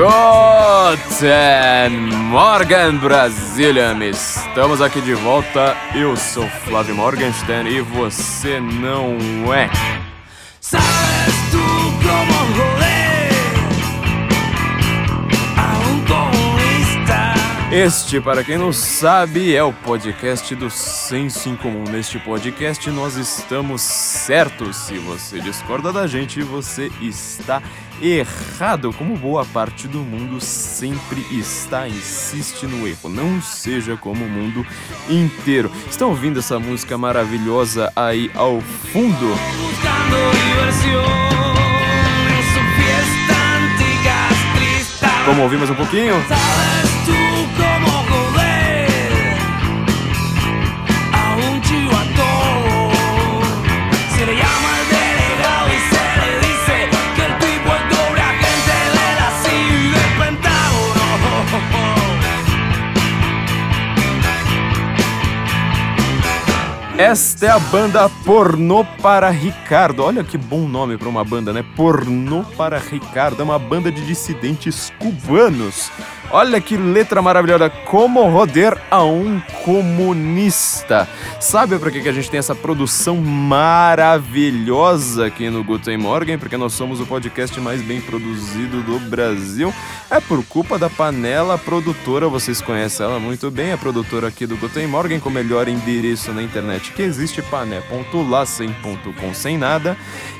Guten Morgen, Brasília! Estamos aqui de volta. Eu sou Flávio Morgenstern e você não é. Sabes Este, para quem não sabe, é o podcast do Senso em Comum. Neste podcast nós estamos certos. Se você discorda da gente, você está errado, como boa parte do mundo sempre está, insiste no erro. Não seja como o mundo inteiro. Estão ouvindo essa música maravilhosa aí ao fundo? Vamos ouvir mais um pouquinho? Esta é a banda Pornô para Ricardo. Olha que bom nome para uma banda, né? Pornô para Ricardo. É uma banda de dissidentes cubanos. Olha que letra maravilhosa. Como roder a um comunista. Sabe por que, que a gente tem essa produção maravilhosa aqui no Guten Morgen? Porque nós somos o podcast mais bem produzido do Brasil. É por culpa da Panela Produtora. Vocês conhecem ela muito bem. A produtora aqui do Guten Morgen com o melhor endereço na internet que existe. Pané.lá sem ponto com sem nada.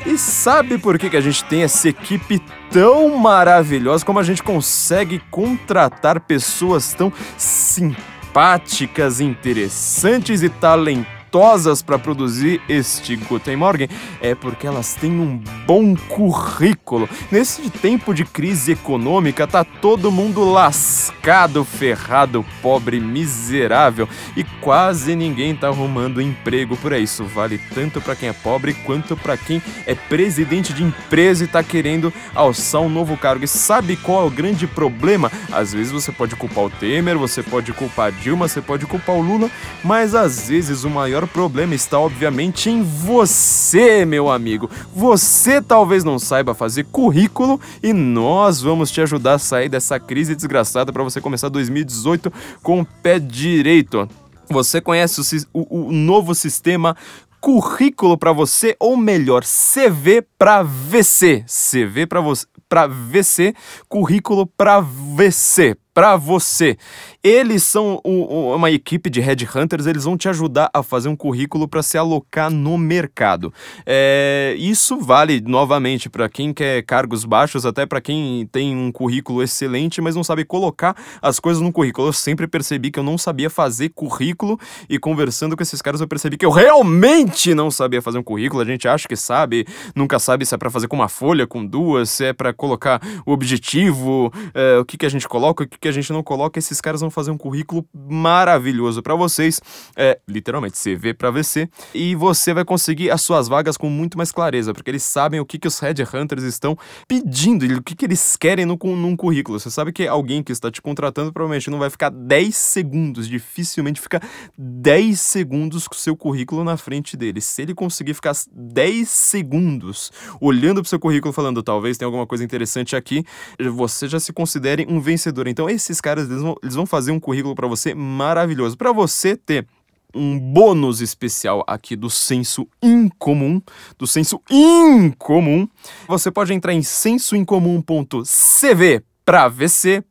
E sabe por que, que a gente tem essa equipe tão maravilhosa? Como a gente consegue contratar pessoas tão simpáticas, interessantes e talentosas? Talentosas para produzir este Guten Morgen é porque elas têm um bom currículo. Nesse tempo de crise econômica, tá todo mundo lascado, ferrado, pobre, miserável e quase ninguém tá arrumando emprego por aí. Isso vale tanto para quem é pobre quanto para quem é presidente de empresa e tá querendo alçar um novo cargo. E sabe qual é o grande problema? Às vezes você pode culpar o Temer, você pode culpar a Dilma, você pode culpar o Lula, mas às vezes o maior maior problema está, obviamente, em você, meu amigo. Você talvez não saiba fazer currículo e nós vamos te ajudar a sair dessa crise desgraçada para você começar 2018 com o pé direito. Você conhece o, o, o novo sistema currículo para você, ou melhor, CV para VC. CV para você, para VC, currículo para VC, para você. Eles são uma equipe de headhunters, eles vão te ajudar a fazer um currículo para se alocar no mercado. É, isso vale novamente para quem quer cargos baixos, até para quem tem um currículo excelente, mas não sabe colocar as coisas no currículo. Eu sempre percebi que eu não sabia fazer currículo e conversando com esses caras eu percebi que eu realmente não sabia fazer um currículo. A gente acha que sabe, nunca sabe se é para fazer com uma folha, com duas, se é para colocar o objetivo, é, o que, que a gente coloca, o que, que a gente não coloca. Esses caras vão fazer um currículo maravilhoso para vocês, é, literalmente CV para VC, e você vai conseguir as suas vagas com muito mais clareza, porque eles sabem o que, que os headhunters estão pedindo o que, que eles querem no, num currículo. Você sabe que alguém que está te contratando provavelmente não vai ficar 10 segundos, dificilmente fica 10 segundos com o seu currículo na frente dele. Se ele conseguir ficar 10 segundos olhando para o seu currículo falando, talvez tenha alguma coisa interessante aqui, você já se considere um vencedor. Então esses caras eles vão, eles vão fazer um currículo para você maravilhoso. Para você ter um bônus especial aqui do senso incomum, do senso incomum, você pode entrar em sensoincomum.cv para VC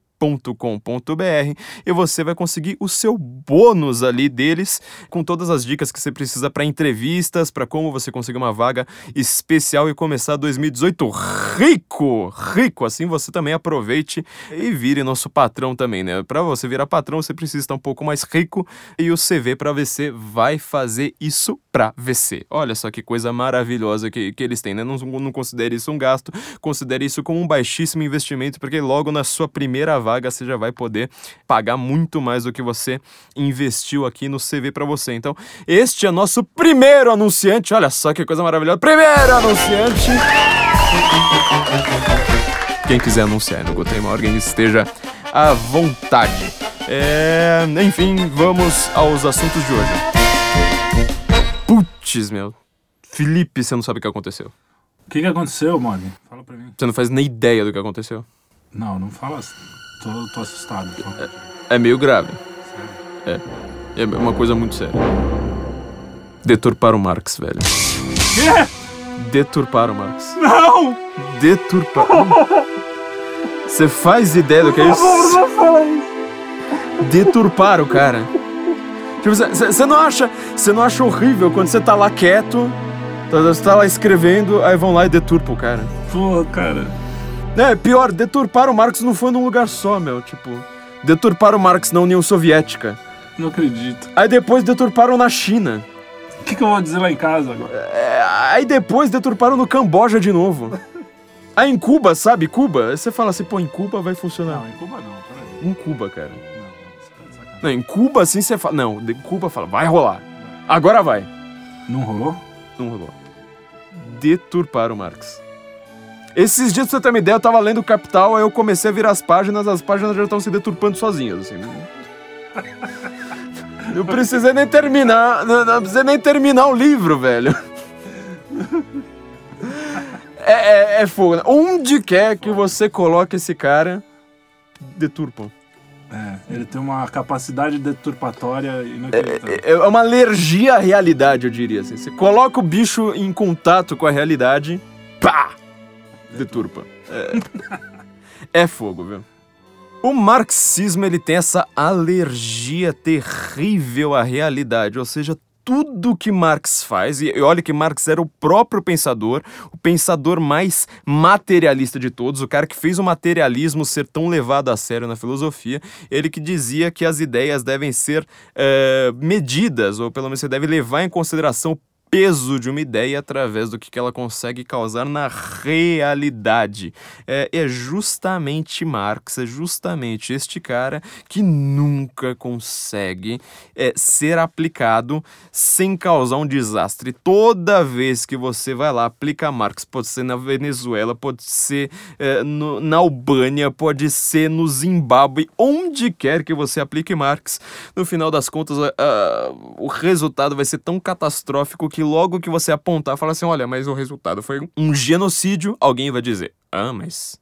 com.br e você vai conseguir o seu bônus ali deles com todas as dicas que você precisa para entrevistas, para como você conseguir uma vaga especial e começar 2018 rico, rico. Assim você também aproveite e vire nosso patrão também, né? Para você virar patrão, você precisa estar um pouco mais rico e o CV para VC vai fazer isso para VC. Olha só que coisa maravilhosa que, que eles têm, né? Não, não considere isso um gasto, considere isso como um baixíssimo investimento, porque logo na sua primeira vaga vaga, você já vai poder pagar muito mais do que você investiu aqui no CV para você. Então, este é nosso primeiro anunciante. Olha só que coisa maravilhosa. Primeiro anunciante. Quem quiser anunciar no Guten Morgen esteja à vontade. É... Enfim, vamos aos assuntos de hoje. Putz, meu. Felipe, você não sabe o que aconteceu. O que, que aconteceu, Morgan? Fala pra mim. Você não faz nem ideia do que aconteceu. Não, não fala assim. Tô, tô assustado. Fala. É meio grave. Sério. É. É uma coisa muito séria. Deturpar o Marx, velho. Quê? Deturpar o Marx. Não! Deturpar. Você faz ideia do que é isso? Não fala isso. Deturpar o cara. Tipo, você não acha, você não acha horrível quando você tá lá quieto, você tá lá escrevendo, aí vão lá e deturpam o cara. Pô, cara. É, pior, deturpar o Marx não foi num lugar só, meu, tipo, deturpar o Marx na União Soviética. Não acredito. Aí depois deturparam na China. O que, que eu vou dizer lá em casa agora? É, aí depois deturparam no Camboja de novo. Aí em Cuba, sabe? Cuba, aí você fala assim, pô, em Cuba vai funcionar. Não, em Cuba não, peraí. Em Cuba, cara. Não, não, você tá. Não, em Cuba assim você fala. Não, em Cuba fala, vai rolar. Agora vai. Não rolou? Não rolou. Deturpar o Marx. Esses dias, pra você ter uma ideia, eu tava lendo o Capital, aí eu comecei a virar as páginas, as páginas já estão se deturpando sozinhas, assim. Não precisei nem terminar, não, não precisei nem terminar o livro, velho. É, é, é fogo. né? Onde quer que você coloque esse cara, deturpam. É, ele tem uma capacidade deturpatória inacreditável. É é uma alergia à realidade, eu diria assim. Você coloca o bicho em contato com a realidade, pá! Deturpa. É, é fogo, viu? O marxismo ele tem essa alergia terrível à realidade, ou seja, tudo que Marx faz, e olha que Marx era o próprio pensador, o pensador mais materialista de todos, o cara que fez o materialismo ser tão levado a sério na filosofia, ele que dizia que as ideias devem ser eh, medidas, ou pelo menos você deve levar em consideração o peso de uma ideia através do que que ela consegue causar na realidade. É, é justamente Marx, é justamente este cara que nunca consegue é, ser aplicado sem causar um desastre. Toda vez que você vai lá aplicar Marx, pode ser na Venezuela, pode ser é, no- na Albânia, pode ser no Zimbábue, onde quer que você aplique Marx, no final das contas, ah, o resultado vai ser tão catastrófico que logo que você apontar, fala assim: olha, mas o resultado foi um genocídio, alguém vai dizer: ah, mas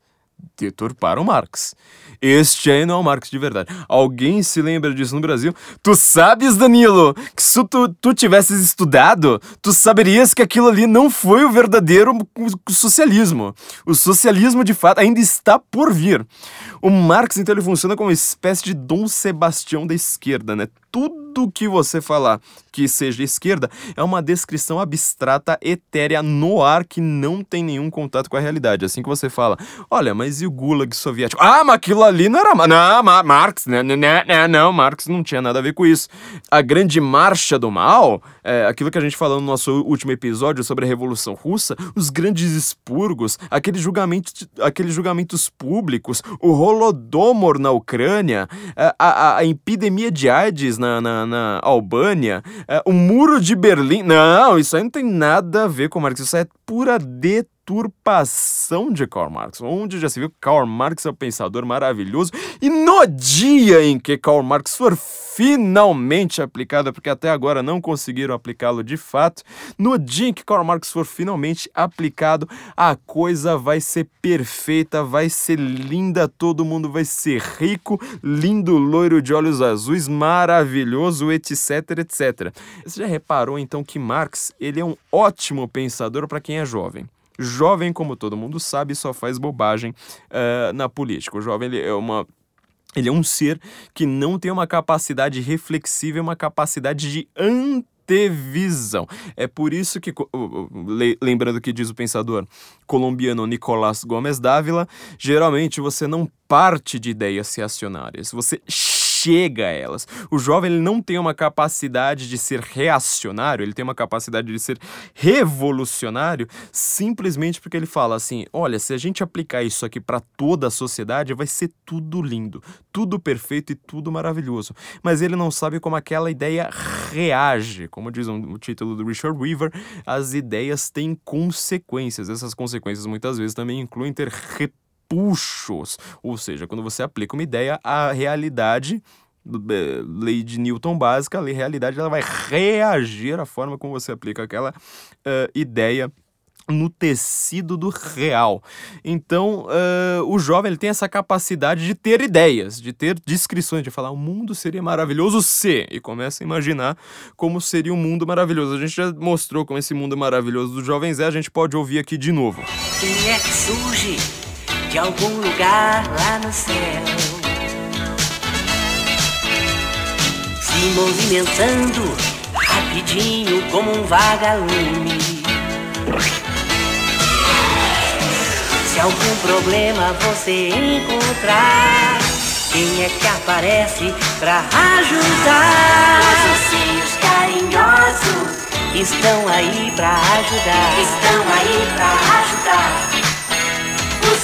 deturparam Marx. Este aí não é o Marx de verdade. Alguém se lembra disso no Brasil? Tu sabes, Danilo, que se tu, tu tivesses estudado, tu saberias que aquilo ali não foi o verdadeiro socialismo. O socialismo, de fato, ainda está por vir. O Marx, então, ele funciona como uma espécie de Dom Sebastião da esquerda, né? Tudo que você falar que seja esquerda é uma descrição abstrata, etérea, no ar, que não tem nenhum contato com a realidade. Assim que você fala, olha, mas e o Gulag soviético? Ah, mas aquilo ali não era... Não, Ma- Marx, né, né, né, né, não, Marx não tinha nada a ver com isso. A grande marcha do mal, é, aquilo que a gente falou no nosso último episódio sobre a Revolução Russa, os grandes expurgos, aqueles julgamentos, aqueles julgamentos públicos, o Holodomor na Ucrânia, a, a- a epidemia de AIDS na, na, na Albânia, é, o muro de Berlim. Não, isso aí não tem nada a ver com Marx, isso é pura deturpação de Karl Marx. Onde já se viu que Karl Marx é um pensador maravilhoso e no dia em que Karl Marx for finalmente aplicado, porque até agora não conseguiram aplicá-lo de fato, no dia em que Karl Marx for finalmente aplicado, a coisa vai ser perfeita, vai ser linda, todo mundo vai ser rico, lindo, loiro de olhos azuis, maravilhoso, etc, etc. Você já reparou então que Marx, ele é um ótimo pensador para quem é jovem. Jovem, como todo mundo sabe, só faz bobagem eh, na política. O jovem é uma ele é um ser que não tem uma capacidade reflexiva uma capacidade de antevisão. É por isso que, co- o- lembrando que diz o pensador colombiano Nicolás Gomes Dávila, geralmente você não parte de ideias reacionárias, você chega a elas. O jovem ele não tem uma capacidade de ser reacionário, ele tem uma capacidade de ser revolucionário simplesmente porque ele fala assim: olha, se a gente aplicar isso aqui para toda a sociedade, vai ser tudo lindo, tudo perfeito e tudo maravilhoso. Mas ele não sabe como aquela ideia reage. Como diz o título do Richard Weaver, as ideias têm consequências. Essas consequências muitas vezes também incluem ter repuxos. Ou seja, quando você aplica uma ideia, a realidade eh, lei de Newton básica, a lei realidade ela vai reagir à forma como você aplica aquela eh, ideia no tecido do real. Então, uh, o jovem ele tem essa capacidade de ter ideias, de ter descrições, de falar o mundo seria maravilhoso se, e começa a imaginar como seria um mundo maravilhoso. A gente já mostrou como esse mundo maravilhoso dos jovens é, a gente pode ouvir aqui de novo. Quem é que surge de algum lugar lá no céu? Se movimentando rapidinho como um vagalume Se algum problema você encontrar, quem é que aparece pra ajudar? Os ursinhos carinhosos estão aí pra ajudar. Estão aí pra ajudar.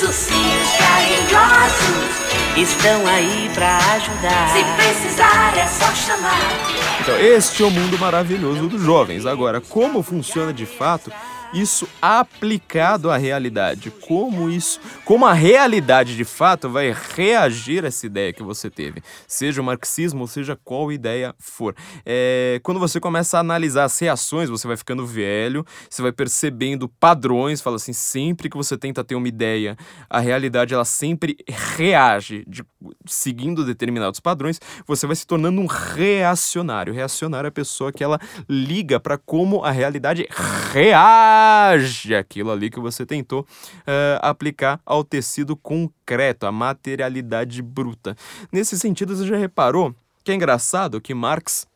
Os ursinhos carinhosos estão aí pra ajudar. Se precisar é só chamar. Então, este é o mundo maravilhoso dos jovens. Agora, como funciona de fato? Isso aplicado à realidade. Como isso, como a realidade de fato vai reagir a essa ideia que você teve, seja o marxismo seja qual ideia for. É, quando você começa a analisar as reações, você vai ficando velho, você vai percebendo padrões, fala assim, sempre que você tenta ter uma ideia, a realidade ela sempre reage de, seguindo determinados padrões, você vai se tornando um reacionário. Reacionário é a pessoa que ela liga para como a realidade reage reage aquilo ali que você tentou uh, aplicar ao tecido concreto, a materialidade bruta. Nesse sentido, você já reparou que é engraçado que Marx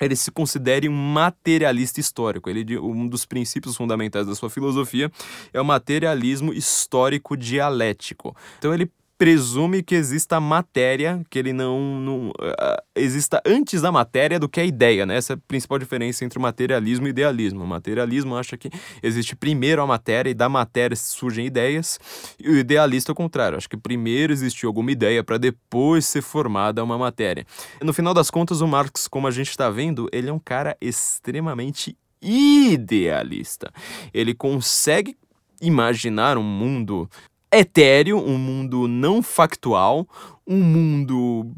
ele se considere um materialista histórico. Ele, um dos princípios fundamentais da sua filosofia é o materialismo histórico dialético. Então ele presume que exista matéria, que ele não, não uh, exista antes da matéria do que a ideia, né? Essa é a principal diferença entre materialismo e idealismo. O materialismo acha que existe primeiro a matéria e da matéria surgem ideias, e o idealista é o contrário, acha que primeiro existiu alguma ideia para depois ser formada uma matéria. No final das contas, o Marx, como a gente está vendo, ele é um cara extremamente idealista. Ele consegue imaginar um mundo etéreo, um mundo não factual, um mundo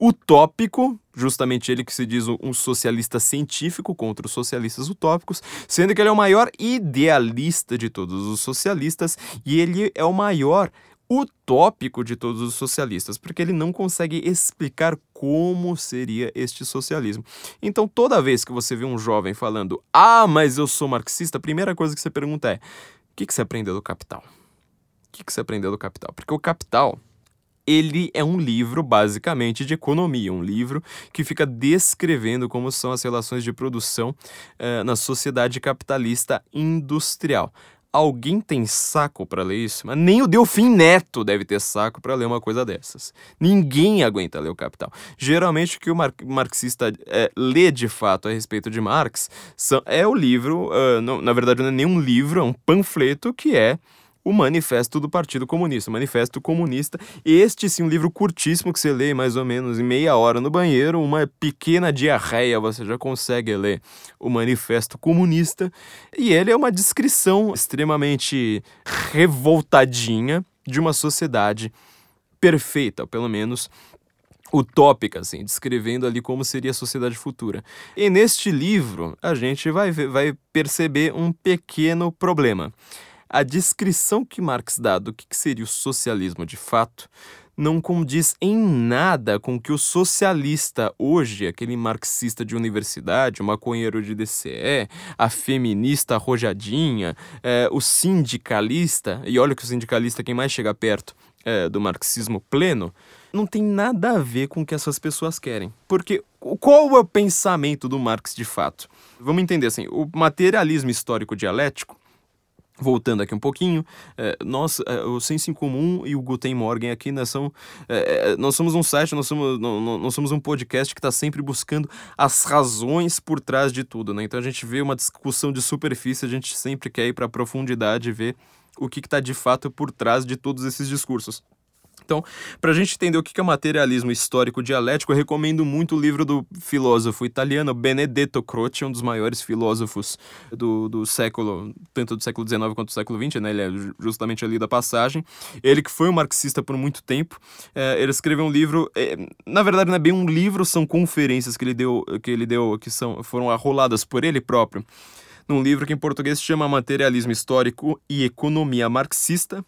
utópico, justamente ele que se diz um socialista científico contra os socialistas utópicos, sendo que ele é o maior idealista de todos os socialistas e ele é o maior utópico de todos os socialistas, porque ele não consegue explicar como seria este socialismo. Então, toda vez que você vê um jovem falando, ah, mas eu sou marxista, a primeira coisa que você pergunta é: o que, que você aprendeu do Capital? Que, que você aprendeu do Capital? Porque o Capital ele é um livro basicamente de economia, um livro que fica descrevendo como são as relações de produção uh, na sociedade capitalista industrial. Alguém tem saco para ler isso? Mas nem o Delfim Neto deve ter saco para ler uma coisa dessas. Ninguém aguenta ler o Capital. Geralmente o que o mar marxista é, lê de fato a respeito de Marx são, é o livro, uh, não, na verdade não é nem um livro, é um panfleto que é o Manifesto do Partido Comunista, Manifesto Comunista. Este sim, um livro curtíssimo que você lê mais ou menos em meia hora no banheiro, uma pequena diarreia, você já consegue ler o Manifesto Comunista. E ele é uma descrição extremamente revoltadinha de uma sociedade perfeita, pelo menos utópica, assim, descrevendo ali como seria a sociedade futura. E neste livro, a gente vai, ver, vai perceber um pequeno problema. A descrição que Marx dá do que seria o socialismo de fato não condiz em nada com que o socialista hoje, aquele marxista de universidade, o maconheiro de DCE, a feminista arrojadinha, é, o sindicalista, e olha que o sindicalista é quem mais chega perto é, do marxismo pleno, não tem nada a ver com o que essas pessoas querem. Porque qual é o pensamento do Marx de fato? Vamos entender assim, o materialismo histórico dialético Voltando aqui um pouquinho, é, nós, é, o Senso em Comum e o Guten Morgen aqui, nós, são, é nós somos um site, nós somos, nós somos um podcast que está sempre buscando as razões por trás de tudo, né? Então a gente vê uma discussão de superfície, a gente sempre quer ir para a profundidade e ver o que está de fato por trás de todos esses discursos. Então, para a gente entender o que é materialismo histórico dialético, eu recomendo muito o livro do filósofo italiano Benedetto Croce, um dos maiores filósofos do, do século, tanto do século XIX quanto do século XX, né? Ele é justamente ali da passagem. Ele que foi um marxista por muito tempo, é, ele escreveu um livro, é, na verdade não é bem um livro, são conferências que ele deu, que ele deu, que são, foram arroladas por ele próprio num livro que em português se chama Materialismo Histórico e Economia Marxista.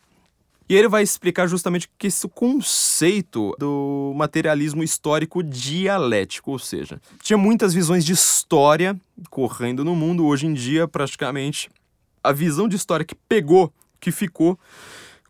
E ele vai explicar justamente que esse conceito do materialismo histórico dialético, ou seja, tinha muitas visões de história correndo no mundo. Hoje em dia, praticamente a visão de história que pegou, que ficou,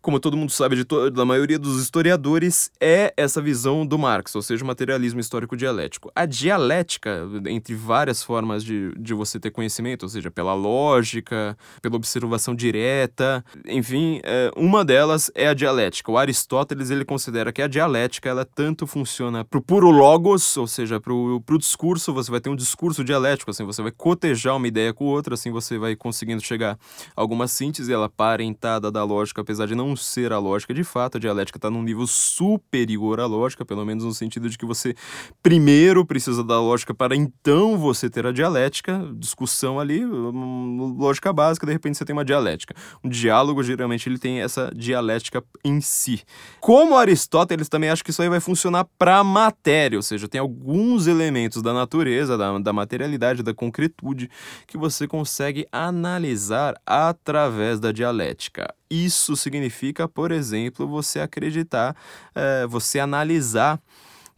como todo mundo sabe de da maioria dos historiadores, é essa visão do Marx, ou seja, o materialismo histórico dialético. A dialética, entre várias formas de, de você ter conhecimento, ou seja, pela lógica, pela observação direta, enfim, é, uma delas é a dialética. O Aristóteles ele considera que a dialética ela tanto funciona para o puro logos, ou seja, para o discurso, você vai ter um discurso dialético, assim, você vai cotejar uma ideia com outra, assim você vai conseguindo chegar a alguma síntese, ela parentada da lógica, apesar de não não ser a lógica de fato, a dialética está num nível superior à lógica, pelo menos no sentido de que você primeiro precisa da lógica para então você ter a dialética, discussão ali, lógica básica, de repente você tem uma dialética. Um diálogo, geralmente, ele tem essa dialética em si. Como Aristóteles também acha que isso aí vai funcionar para a matéria, ou seja, tem alguns elementos da natureza, da, da materialidade, da concretude, que você consegue analisar através da dialética. Isso significa, por exemplo, você acreditar, é, você analisar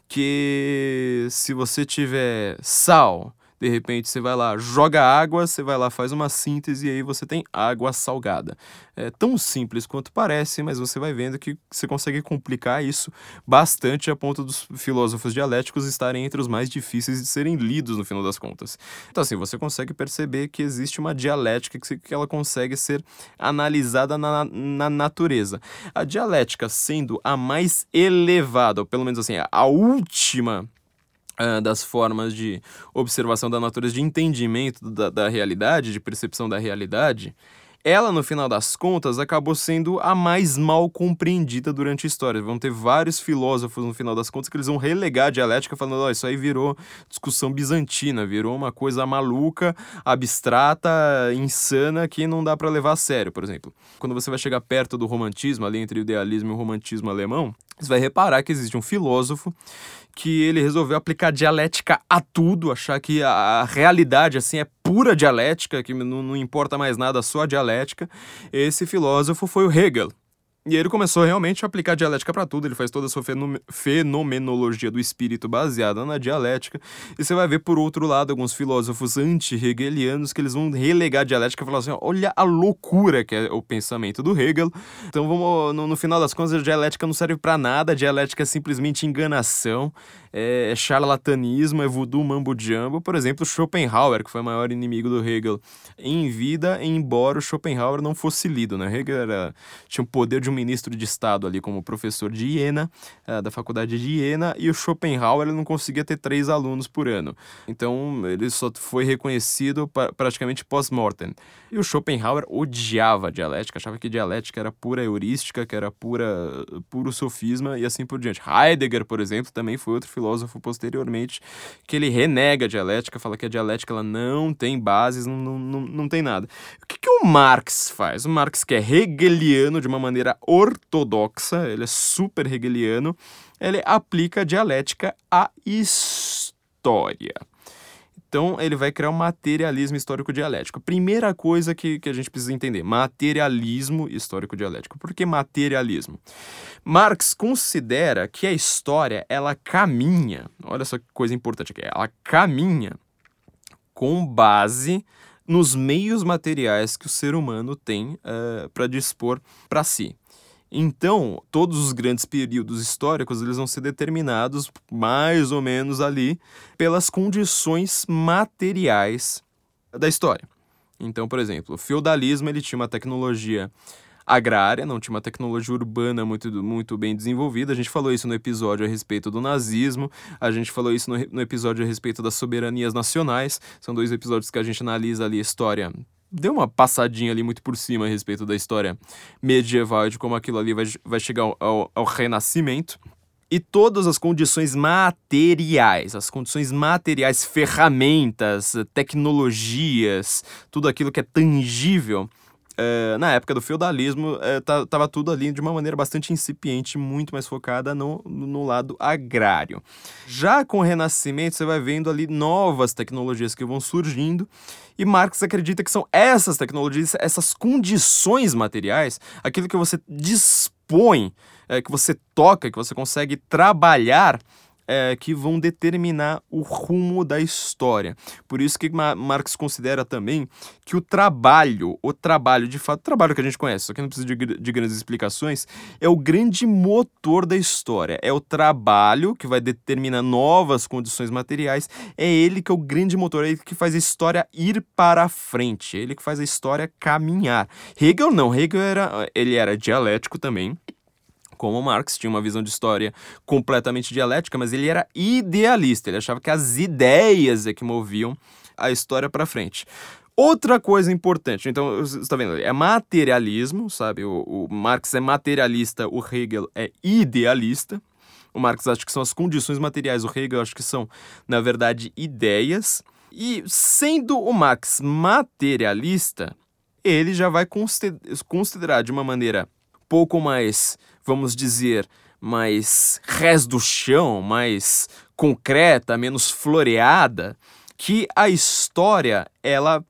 que se você tiver sal de repente você vai lá, joga água, você vai lá, faz uma síntese e aí você tem água salgada. É tão simples quanto parece, mas você vai vendo que você consegue complicar isso bastante a ponto dos filósofos dialéticos estarem entre os mais difíceis de serem lidos no final das contas. Então assim, você consegue perceber que existe uma dialética que, que ela consegue ser analisada na, na natureza. A dialética sendo a mais elevada, ou pelo menos assim, a última uh, das formas de observação da natureza, de entendimento da, da realidade, de percepção da realidade, ela, no final das contas, acabou sendo a mais mal compreendida durante a história. Vão ter vários filósofos, no final das contas, que eles vão relegar a dialética, falando: oh, isso aí virou discussão bizantina, virou uma coisa maluca, abstrata, insana, que não dá para levar a sério, por exemplo. Quando você vai chegar perto do romantismo, ali entre o idealismo e o romantismo alemão, você vai reparar que existe um filósofo que ele resolveu aplicar dialética a tudo, achar que a realidade assim é pura dialética, que não, não importa mais nada, só a dialética. Esse filósofo foi o Hegel. E ele começou realmente a aplicar dialética para tudo, ele faz toda a sua fenomenologia do espírito baseada na dialética. E você vai ver, por outro lado, alguns filósofos anti-hegelianos que eles vão relegar a dialética e falar assim: olha a loucura que é o pensamento do Hegel. Então, vamos, no, no final das contas, a dialética não serve para nada, a dialética é simplesmente enganação, é, é charlatanismo, é voodoo mambo-jumbo. Por exemplo, Schopenhauer, que foi o maior inimigo do Hegel em vida, embora o Schopenhauer não fosse lido, né? Hegel era, tinha o poder de um ministro de Estado ali como professor de Iena, uh, da faculdade de Iena, e o Schopenhauer ele não conseguia ter três alunos por ano. Então ele só foi reconhecido pra, praticamente pós-mortem. E o Schopenhauer odiava a dialética, achava que dialética era pura heurística, que era pura, puro sofisma e assim por diante. Heidegger, por exemplo, também foi outro filósofo posteriormente que ele renega a dialética, fala que a dialética ela não tem bases, não, não, não tem nada. O que, que o Marx faz? O Marx, que é hegeliano de uma maneira ortodoxa, ele é super hegeliano, ele aplica a dialética à história. Então, ele vai criar um materialismo histórico-dialético. Primeira coisa que, que a gente precisa entender: materialismo histórico-dialético. Por que materialismo? Marx considera que a história ela caminha, olha só que coisa importante aqui, ela caminha com base nos meios materiais que o ser humano tem uh, eh, para dispor para si. Então, todos os grandes períodos históricos eles vão ser determinados mais ou menos ali pelas condições materiais da história. Então, por exemplo, o feudalismo ele tinha uma tecnologia agrária, não tinha uma tecnologia urbana muito, muito bem desenvolvida. A gente falou isso no episódio a respeito do nazismo, a gente falou isso no, no episódio a respeito das soberanias nacionais. São dois episódios que a gente analisa ali a história deu uma passadinha ali muito por cima a respeito da história medieval de como aquilo ali vai, vai chegar ao, ao, ao renascimento. E todas as condições materiais, as condições materiais, ferramentas, tecnologias, tudo aquilo que é tangível, eh, na época do feudalismo, estava tudo ali de uma maneira bastante incipiente, muito mais focada no, no lado agrário. Já com o Renascimento, você vai vendo ali novas tecnologias que vão surgindo, e Marx acredita que são essas tecnologias, essas condições materiais, aquilo que você dispõe, é, que você toca, que você consegue trabalhar é, que vão determinar o rumo da história. Por isso que Marx considera também que o trabalho, o trabalho de fato, o trabalho que a gente conhece, só que não precisa de, de grandes explicações, é o grande motor da história. É o trabalho que vai determinar novas condições materiais, é ele que é o grande motor, é ele que faz a história ir para frente, é ele que faz a história caminhar. Hegel não, Hegel era, ele era dialético também, como Marx, tinha uma visão de história completamente dialética, mas ele era idealista, ele achava que as ideias é que moviam a história para frente. Outra coisa importante, então, você está vendo, é materialismo, sabe? O, o, Marx é materialista, o Hegel é idealista. O Marx acha que são as condições materiais, o Hegel acha que são, na verdade, ideias. E sendo o Marx materialista, ele já vai considerar de uma maneira pouco mais vamos dizer, mais res do chão, mais concreta, menos floreada, que a história ela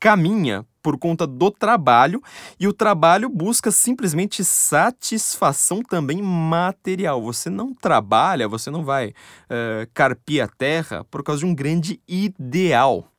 caminha por conta do trabalho e o trabalho busca simplesmente satisfação também material. Você não trabalha, você não vai uh, carpir a terra por causa de um grande ideal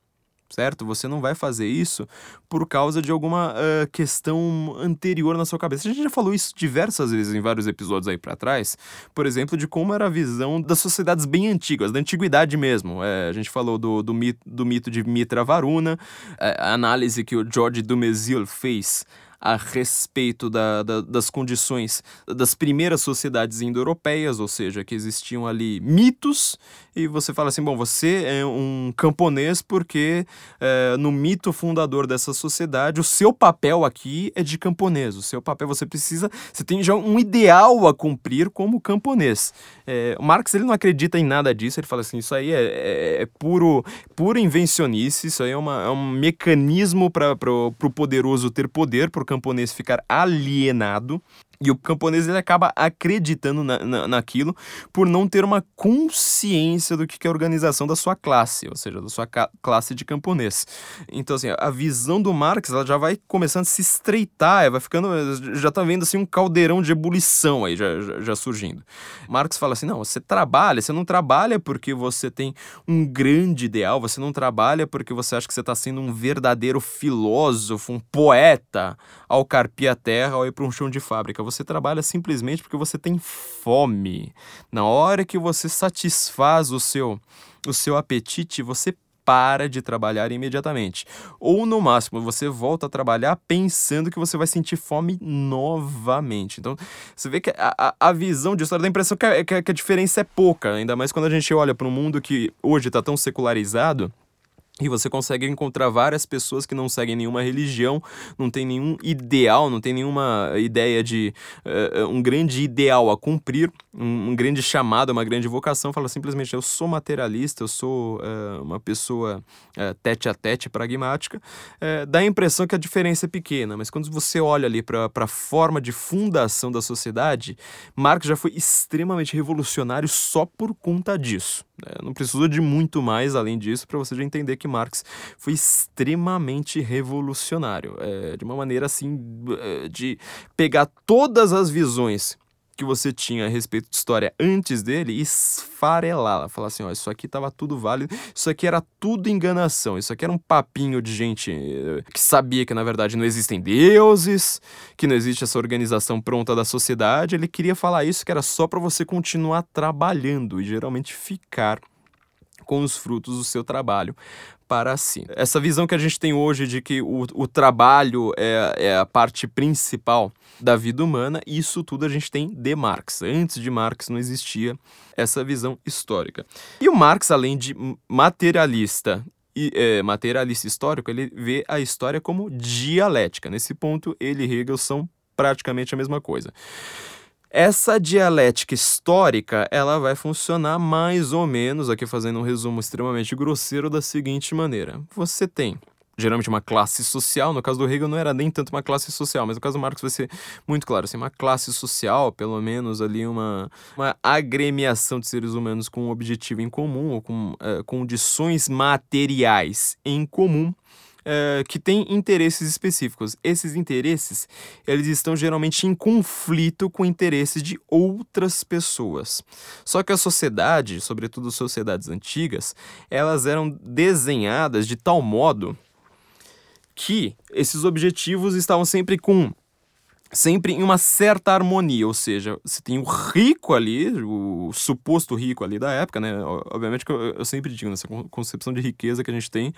certo? Você não vai fazer isso por causa de alguma uh, questão anterior na sua cabeça. A gente já falou isso diversas vezes em vários episódios aí para trás, por exemplo, de como era a visão das sociedades bem antigas, da antiguidade mesmo. É, a gente falou do, do, mito, do mito de Mitra Varuna, é, a análise que o George Dumézil fez a respeito da, da, das condições das primeiras sociedades indo-europeias, ou seja, que existiam ali mitos, e você fala assim: bom, você é um camponês porque é, no mito fundador dessa sociedade, o seu papel aqui é de camponês, o seu papel você precisa, você tem já um ideal a cumprir como camponês. É, Marx ele não acredita em nada disso, ele fala assim: isso aí é, é, é puro, pura invencionice, isso aí é, uma, é um mecanismo para o poderoso ter poder, por camponês ficar alienado. E o camponês ele acaba acreditando na, na, naquilo por não ter uma consciência do que é a organização da sua classe, ou seja, da sua classe de camponês. Então, assim, a visão do Marx ela já vai começando a se estreitar, vai ficando. Já tá vendo assim um caldeirão de ebulição aí já, já, já surgindo. Marx fala assim: não, você trabalha, você não trabalha porque você tem um grande ideal, você não trabalha porque você acha que você está sendo um verdadeiro filósofo, um poeta ao carpir a terra ou ir para um chão de fábrica. Você trabalha simplesmente porque você tem fome. Na hora que você satisfaz o seu, o seu apetite, você para de trabalhar imediatamente. Ou, no máximo, você volta a trabalhar pensando que você vai sentir fome novamente. Então, você vê que a, a, visão de história dá a impressão que a, que a diferença é pouca, ainda mais quando a gente olha para um mundo que hoje está tão secularizado e você consegue encontrar várias pessoas que não seguem nenhuma religião, não tem nenhum ideal, não tem nenhuma ideia de uh, um grande ideal a cumprir, um, um, grande chamado, uma grande vocação. Fala simplesmente: eu sou materialista, eu sou uh, uma pessoa uh, tete a tete, pragmática. dá a impressão que a diferença é pequena, mas quando você olha ali para a forma de fundação da sociedade, Marx já foi extremamente revolucionário só por conta disso. Né? Não precisa de muito mais além disso para você já entender que Marx foi extremamente revolucionário. É, de uma maneira assim, é, de pegar todas as visões que você tinha a respeito de história antes dele esfarelá-la. Falar assim, ó, isso aqui tava tudo válido, isso aqui era tudo enganação, isso aqui era um papinho de gente eh, que sabia que na verdade não existem deuses, que não existe essa organização pronta da sociedade. Ele queria falar isso que era só para você continuar trabalhando e geralmente ficar com os frutos do seu trabalho para si. Essa visão que a gente tem hoje de que o, o trabalho é, é a parte principal da vida humana, isso tudo a gente tem de Marx. Antes de Marx não existia essa visão histórica. E o Marx, além de materialista e, é, materialista histórico, ele vê a história como dialética. Nesse ponto, ele e Hegel são praticamente a mesma coisa. Essa dialética histórica, ela vai funcionar mais ou menos, aqui fazendo um resumo extremamente grosseiro, da seguinte maneira. Você tem geralmente uma classe social. No caso do Hegel não era nem tanto uma classe social, mas no caso do Marx vai ser muito claro, assim, uma classe social, pelo menos ali uma, uma agremiação de seres humanos com um objetivo em comum ou com uh, condições materiais em comum. Uh, que tem interesses específicos. Esses interesses, eles estão geralmente em conflito com interesses de outras pessoas. Só que a sociedade, sobretudo sociedades antigas, elas eram desenhadas de tal modo que esses objetivos estavam sempre com sempre em uma certa harmonia, ou seja, você tem o rico ali, o suposto rico ali da época, né? Obviamente que eu, eu sempre digo, nessa concepção de riqueza que a gente tem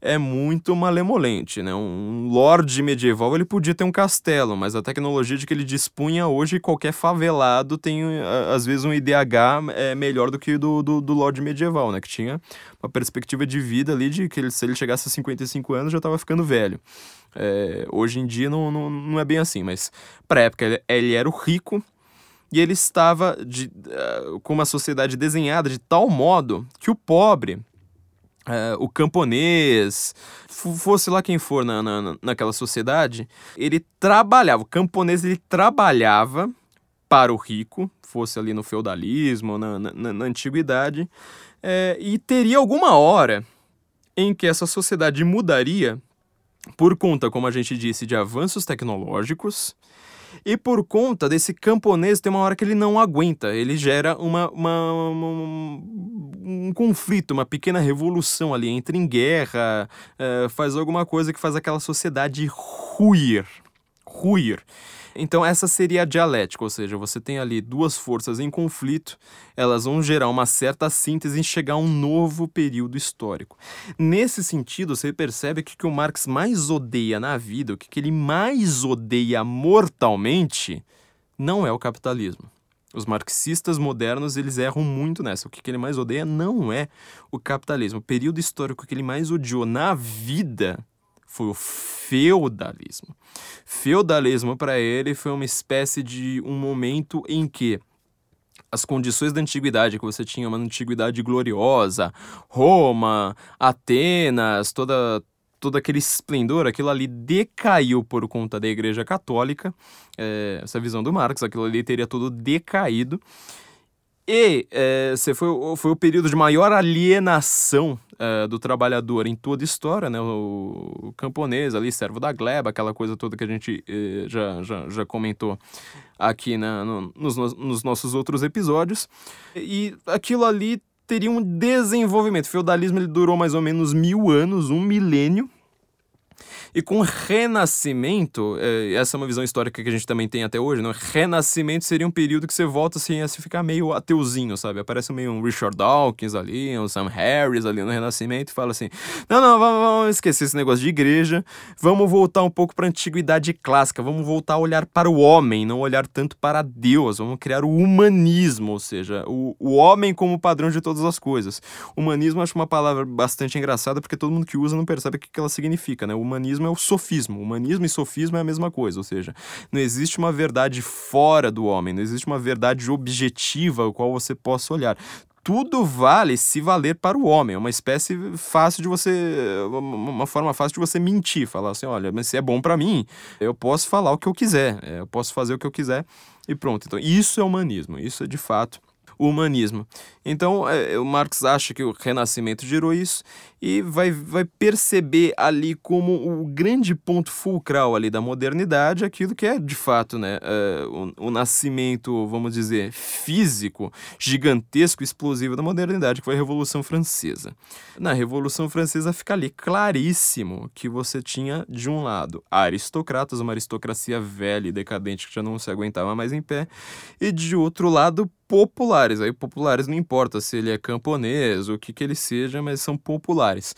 é muito malemolente, né? Um lord medieval, ele podia ter um castelo, mas a tecnologia de que ele dispunha hoje, qualquer favelado tem, às vezes, um IDH é melhor do que o do, do, do lord medieval, né? Que tinha uma perspectiva de vida ali de que ele, se ele chegasse a 55 anos já estava ficando velho. É, hoje em dia não, não, não é bem assim, mas para época ele, ele, era o rico e ele estava de, uh, com uma sociedade desenhada de tal modo que o pobre, uh, o camponês, fosse lá quem for na, na, naquela sociedade, ele trabalhava, o camponês ele trabalhava para o rico, fosse ali no feudalismo, na, na, na antiguidade, é, e teria alguma hora em que essa sociedade mudaria por conta, como a gente disse, de avanços tecnológicos e por conta desse camponês tem uma hora que ele não aguenta, ele gera uma, uma, uma um conflito, uma pequena revolução ali, entra em guerra, uh, faz alguma coisa que faz aquela sociedade ruir, ruir. Então, essa seria a dialética, ou seja, você tem ali duas forças em conflito, elas vão gerar uma certa síntese e chegar a um novo período histórico. Nesse sentido, você percebe que o que o Marx mais odeia na vida, o que ele mais odeia mortalmente, não é o capitalismo. Os marxistas modernos, eles erram muito nessa. O que ele mais odeia não é o capitalismo. O período histórico que ele mais odiou na vida foi o feudalismo. Feudalismo para ele foi uma espécie de um momento em que as condições da antiguidade, que você tinha uma antiguidade gloriosa, Roma, Atenas, toda todo aquele esplendor, aquilo ali decaiu por conta da Igreja Católica, é, essa visão do Marx, aquilo ali teria tudo decaído. E é, foi, foi o período de maior alienação é, do trabalhador em toda a história, né? O, o, camponês ali, servo da gleba, aquela coisa toda que a gente é, já, já, já comentou aqui na, no, nos, nos nossos outros episódios. E aquilo ali teria um desenvolvimento. O feudalismo ele durou mais ou menos mil anos, um milênio, e com renascimento, é, essa é uma visão histórica que a gente também tem até hoje, né? Renascimento seria um período que você volta assim, a se ficar meio ateuzinho, sabe? Aparece meio um Richard Dawkins ali, um Sam Harris ali no Renascimento e fala assim: não, não, vamos, vamos esquecer esse negócio de igreja, vamos voltar um pouco para a antiguidade clássica, vamos voltar a olhar para o homem, não olhar tanto para Deus, vamos criar o humanismo, ou seja, o, o homem como padrão de todas as coisas. Humanismo acho uma palavra bastante engraçada porque todo mundo que usa não percebe o que ela significa, né? O humanismo humanismo é o sofismo. Humanismo e sofismo é a mesma coisa, ou seja, não existe uma verdade fora do homem, não existe uma verdade objetiva ao qual você possa olhar tudo vale se valer para o homem. É uma espécie fácil de você. Uma forma fácil de você mentir. Falar assim: olha, mas se é bom para mim, eu posso falar o que eu quiser, eu posso fazer o que eu quiser e pronto. Então, isso é humanismo. Isso é de fato o humanismo. Então, é, o Marx acha que o Renascimento gerou isso e vai, vai perceber ali como o grande ponto fulcral ali da modernidade aquilo que é, de fato, né, é, o, o, nascimento, vamos dizer, físico, gigantesco, explosivo da modernidade, que foi a Revolução Francesa. Na Revolução Francesa fica ali claríssimo que você tinha, de um lado, aristocratas, uma aristocracia velha e decadente que já não se aguentava mais em pé, e de outro lado, populares. Aí populares não importa se ele é camponês, o que que ele seja, mas são populares.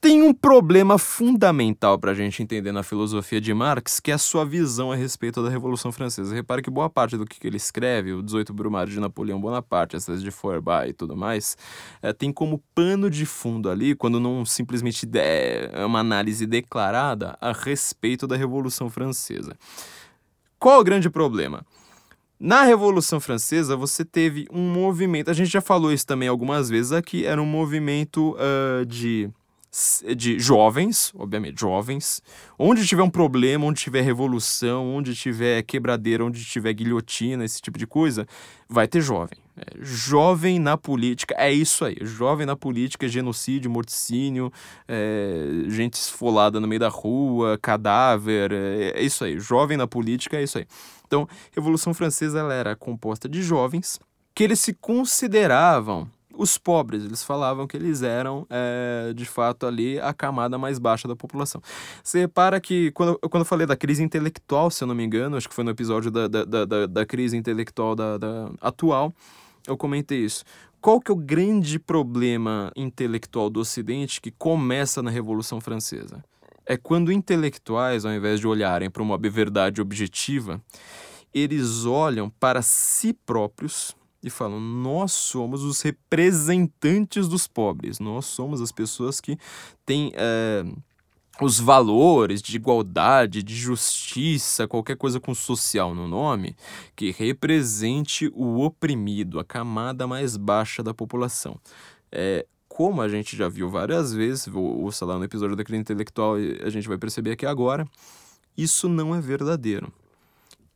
Tem um problema fundamental para a gente entender na filosofia de Marx, que é a sua visão a respeito da Revolução Francesa. Repare que boa parte do que ele escreve, o 18 Brumário de Napoleão Bonaparte, essas de Feuerbach e tudo mais, é, tem como pano de fundo ali, quando não simplesmente é uma análise declarada, a respeito da Revolução Francesa. Qual o grande problema? Na Revolução Francesa, você teve um movimento, a gente já falou isso também algumas vezes aqui, era um movimento uh, de de jovens, obviamente, jovens. Onde tiver um problema, onde tiver revolução, onde tiver quebradeira, onde tiver guilhotina, esse tipo de coisa, vai ter jovem. É, jovem na política, é isso aí. Jovem na política, genocídio, morticínio, é, gente esfolada no meio da rua, cadáver, é, é isso aí. Jovem na política, é isso aí. Então, a Revolução Francesa ela era composta de jovens que eles se consideravam os pobres. Eles falavam que eles eram, é, de fato, ali a camada mais baixa da população. Você repara que, quando, quando eu falei da crise intelectual, se eu não me engano, acho que foi no episódio da, da, da, da- crise intelectual da, da atual, eu comentei isso. Qual que é o grande problema intelectual do Ocidente que começa na Revolução Francesa? É quando intelectuais, ao invés de olharem para uma verdade objetiva, eles olham para si próprios e falam: nós somos os representantes dos pobres, nós somos as pessoas que têm eh, os valores de igualdade, de justiça, qualquer coisa com social no nome, que represente o oprimido, a camada mais baixa da população. É, como a gente já viu várias vezes, vou, ouça lá no episódio da crise intelectual a gente vai perceber aqui agora, isso não é verdadeiro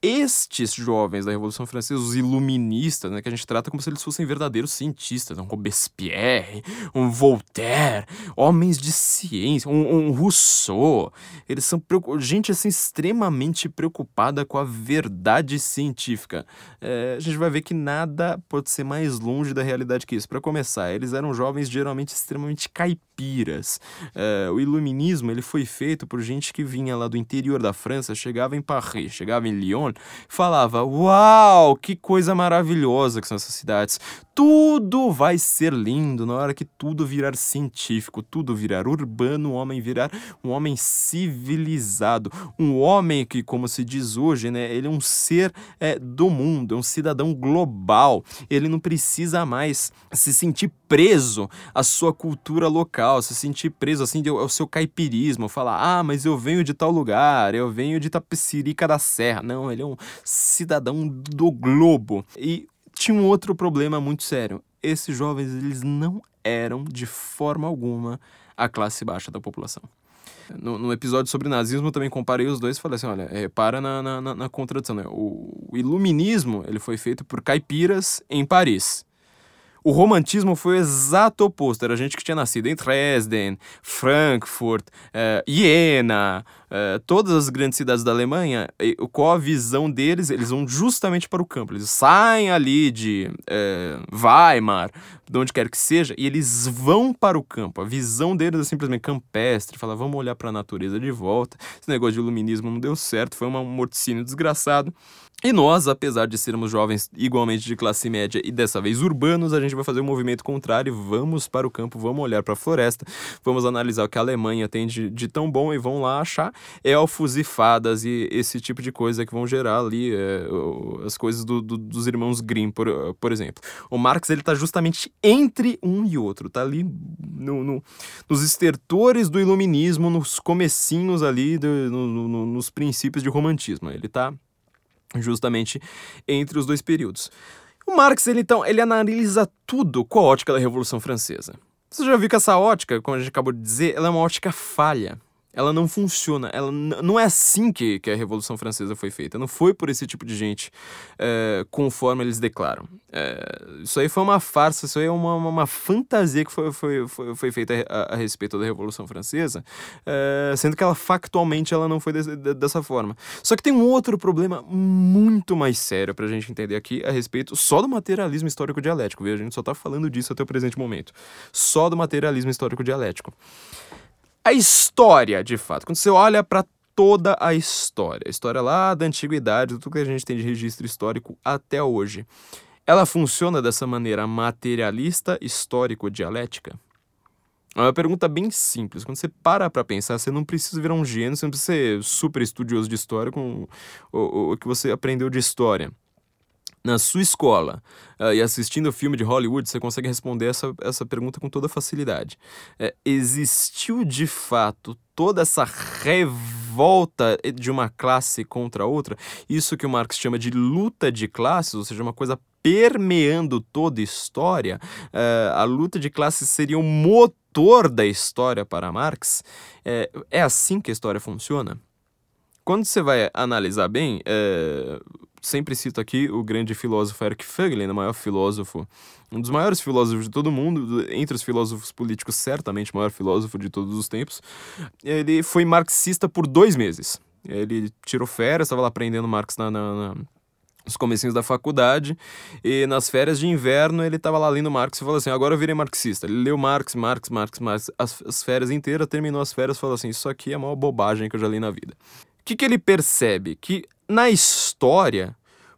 estes jovens da Revolução Francesa, os iluministas, né, que a gente trata como se eles fossem verdadeiros cientistas, um Robespierre, um Voltaire, homens de ciência, um, um Rousseau, eles são gente assim extremamente preocupada com a verdade científica. É, a gente vai ver que nada pode ser mais longe da realidade que isso. Para começar, eles eram jovens geralmente extremamente caipiras. É, o iluminismo ele foi feito por gente que vinha lá do interior da França, chegava em Paris, chegava em Lyon, falava: Uau, que coisa maravilhosa que são essas cidades! Tudo vai ser lindo na hora que tudo virar científico, tudo virar urbano, o homem virar um homem civilizado, um homem que, como se diz hoje, né, ele é um ser é, do mundo, é um cidadão global. Ele não precisa mais se sentir preso à sua cultura local, se sentir preso assim ao seu caipirismo, falar: "Ah, mas eu venho de tal lugar, eu venho de Tapecirica da Serra". Não, ele é um cidadão do globo. E tinha um outro problema muito sério. Esses jovens, eles não eram de forma alguma a classe baixa da população. No, no episódio sobre nazismo, eu também comparei os dois e falei assim, olha, repara na, na, na- na contradição, né? O, o iluminismo, ele foi feito por caipiras em Paris. O romantismo foi o exato oposto. Era gente que tinha nascido em Dresden, Frankfurt, eh, Iena, eh, todas as grandes cidades da Alemanha. E qual a visão deles? Eles vão justamente para o campo. Eles saem ali de eh, Weimar, de onde quer que seja, e eles vão para o campo. A visão deles é simplesmente campestre. Fala, vamos olhar para a natureza de volta. Esse negócio de iluminismo não deu certo, foi um morticínio desgraçado. E nós, apesar de sermos jovens igualmente de classe média e dessa vez urbanos, a gente vai fazer um movimento contrário vamos para o campo, vamos olhar para a floresta, vamos analisar o que a Alemanha tem de, de tão bom e vão lá achar elfos e fadas e esse tipo de coisa que vão gerar ali é, as coisas do- do- dos irmãos Grimm, por, por exemplo. O Marx, ele tá justamente entre um e outro, tá ali no, no- nos estertores do iluminismo, nos comecinhos ali, do- no- no- no- nos princípios de romantismo. Ele tá justamente entre os dois períodos. O Marx, ele, então, ele analisa tudo com a ótica da Revolução Francesa. Você já viu que essa ótica, como a gente acabou de dizer, ela é uma ótica falha. Ela não funciona. Ela não é assim que, que a Revolução Francesa foi feita. Não foi por esse tipo de gente, é, conforme eles declaram. É, isso aí foi uma farsa, isso aí é uma, uma, uma fantasia que foi, foi, foi, foi feita a, a respeito da Revolução Francesa, é, sendo que ela factualmente ela não foi desse- de- dessa forma. Só que tem um outro problema muito mais sério pra gente entender aqui a respeito só do materialismo histórico dialético, viu? A gente só tá falando disso até o presente momento. Só do materialismo histórico dialético. A história, de fato, quando você olha para toda a história, a história lá da antiguidade, tudo que a gente tem de registro histórico até hoje, ela funciona dessa maneira materialista, histórico-dialética? É uma pergunta bem simples. Quando você para pra pensar, você não precisa virar um gênio, você não precisa ser super estudioso de história com o, o- o que você aprendeu de história. Na sua escola ah, e assistindo filme de Hollywood, você consegue responder essa, essa pergunta com toda facilidade. É, existiu de fato toda essa revolta de uma classe contra outra, isso que o Marx chama de luta de classes, ou seja, uma coisa permeando toda a história, uh, a luta de classes seria o motor da história para Marx. É, é assim que a história funciona? Quando você vai analisar bem, é, sempre cito aqui o grande filósofo Eric Fögelen, o maior filósofo, um dos maiores filósofos de todo mundo, entre os filósofos políticos, certamente o maior filósofo de todos os tempos. Ele foi marxista por dois meses. Ele tirou férias, estava lá aprendendo Marx na, na, na nos comecinhos da faculdade, e nas férias de inverno ele estava lá lendo Marx e falou assim, agora eu virei marxista. Ele leu Marx, Marx, Marx, Marx, as, as férias inteiras, terminou as férias e falou assim, isso aqui é a maior bobagem que eu já li na vida. Que, que ele percebe? Que na história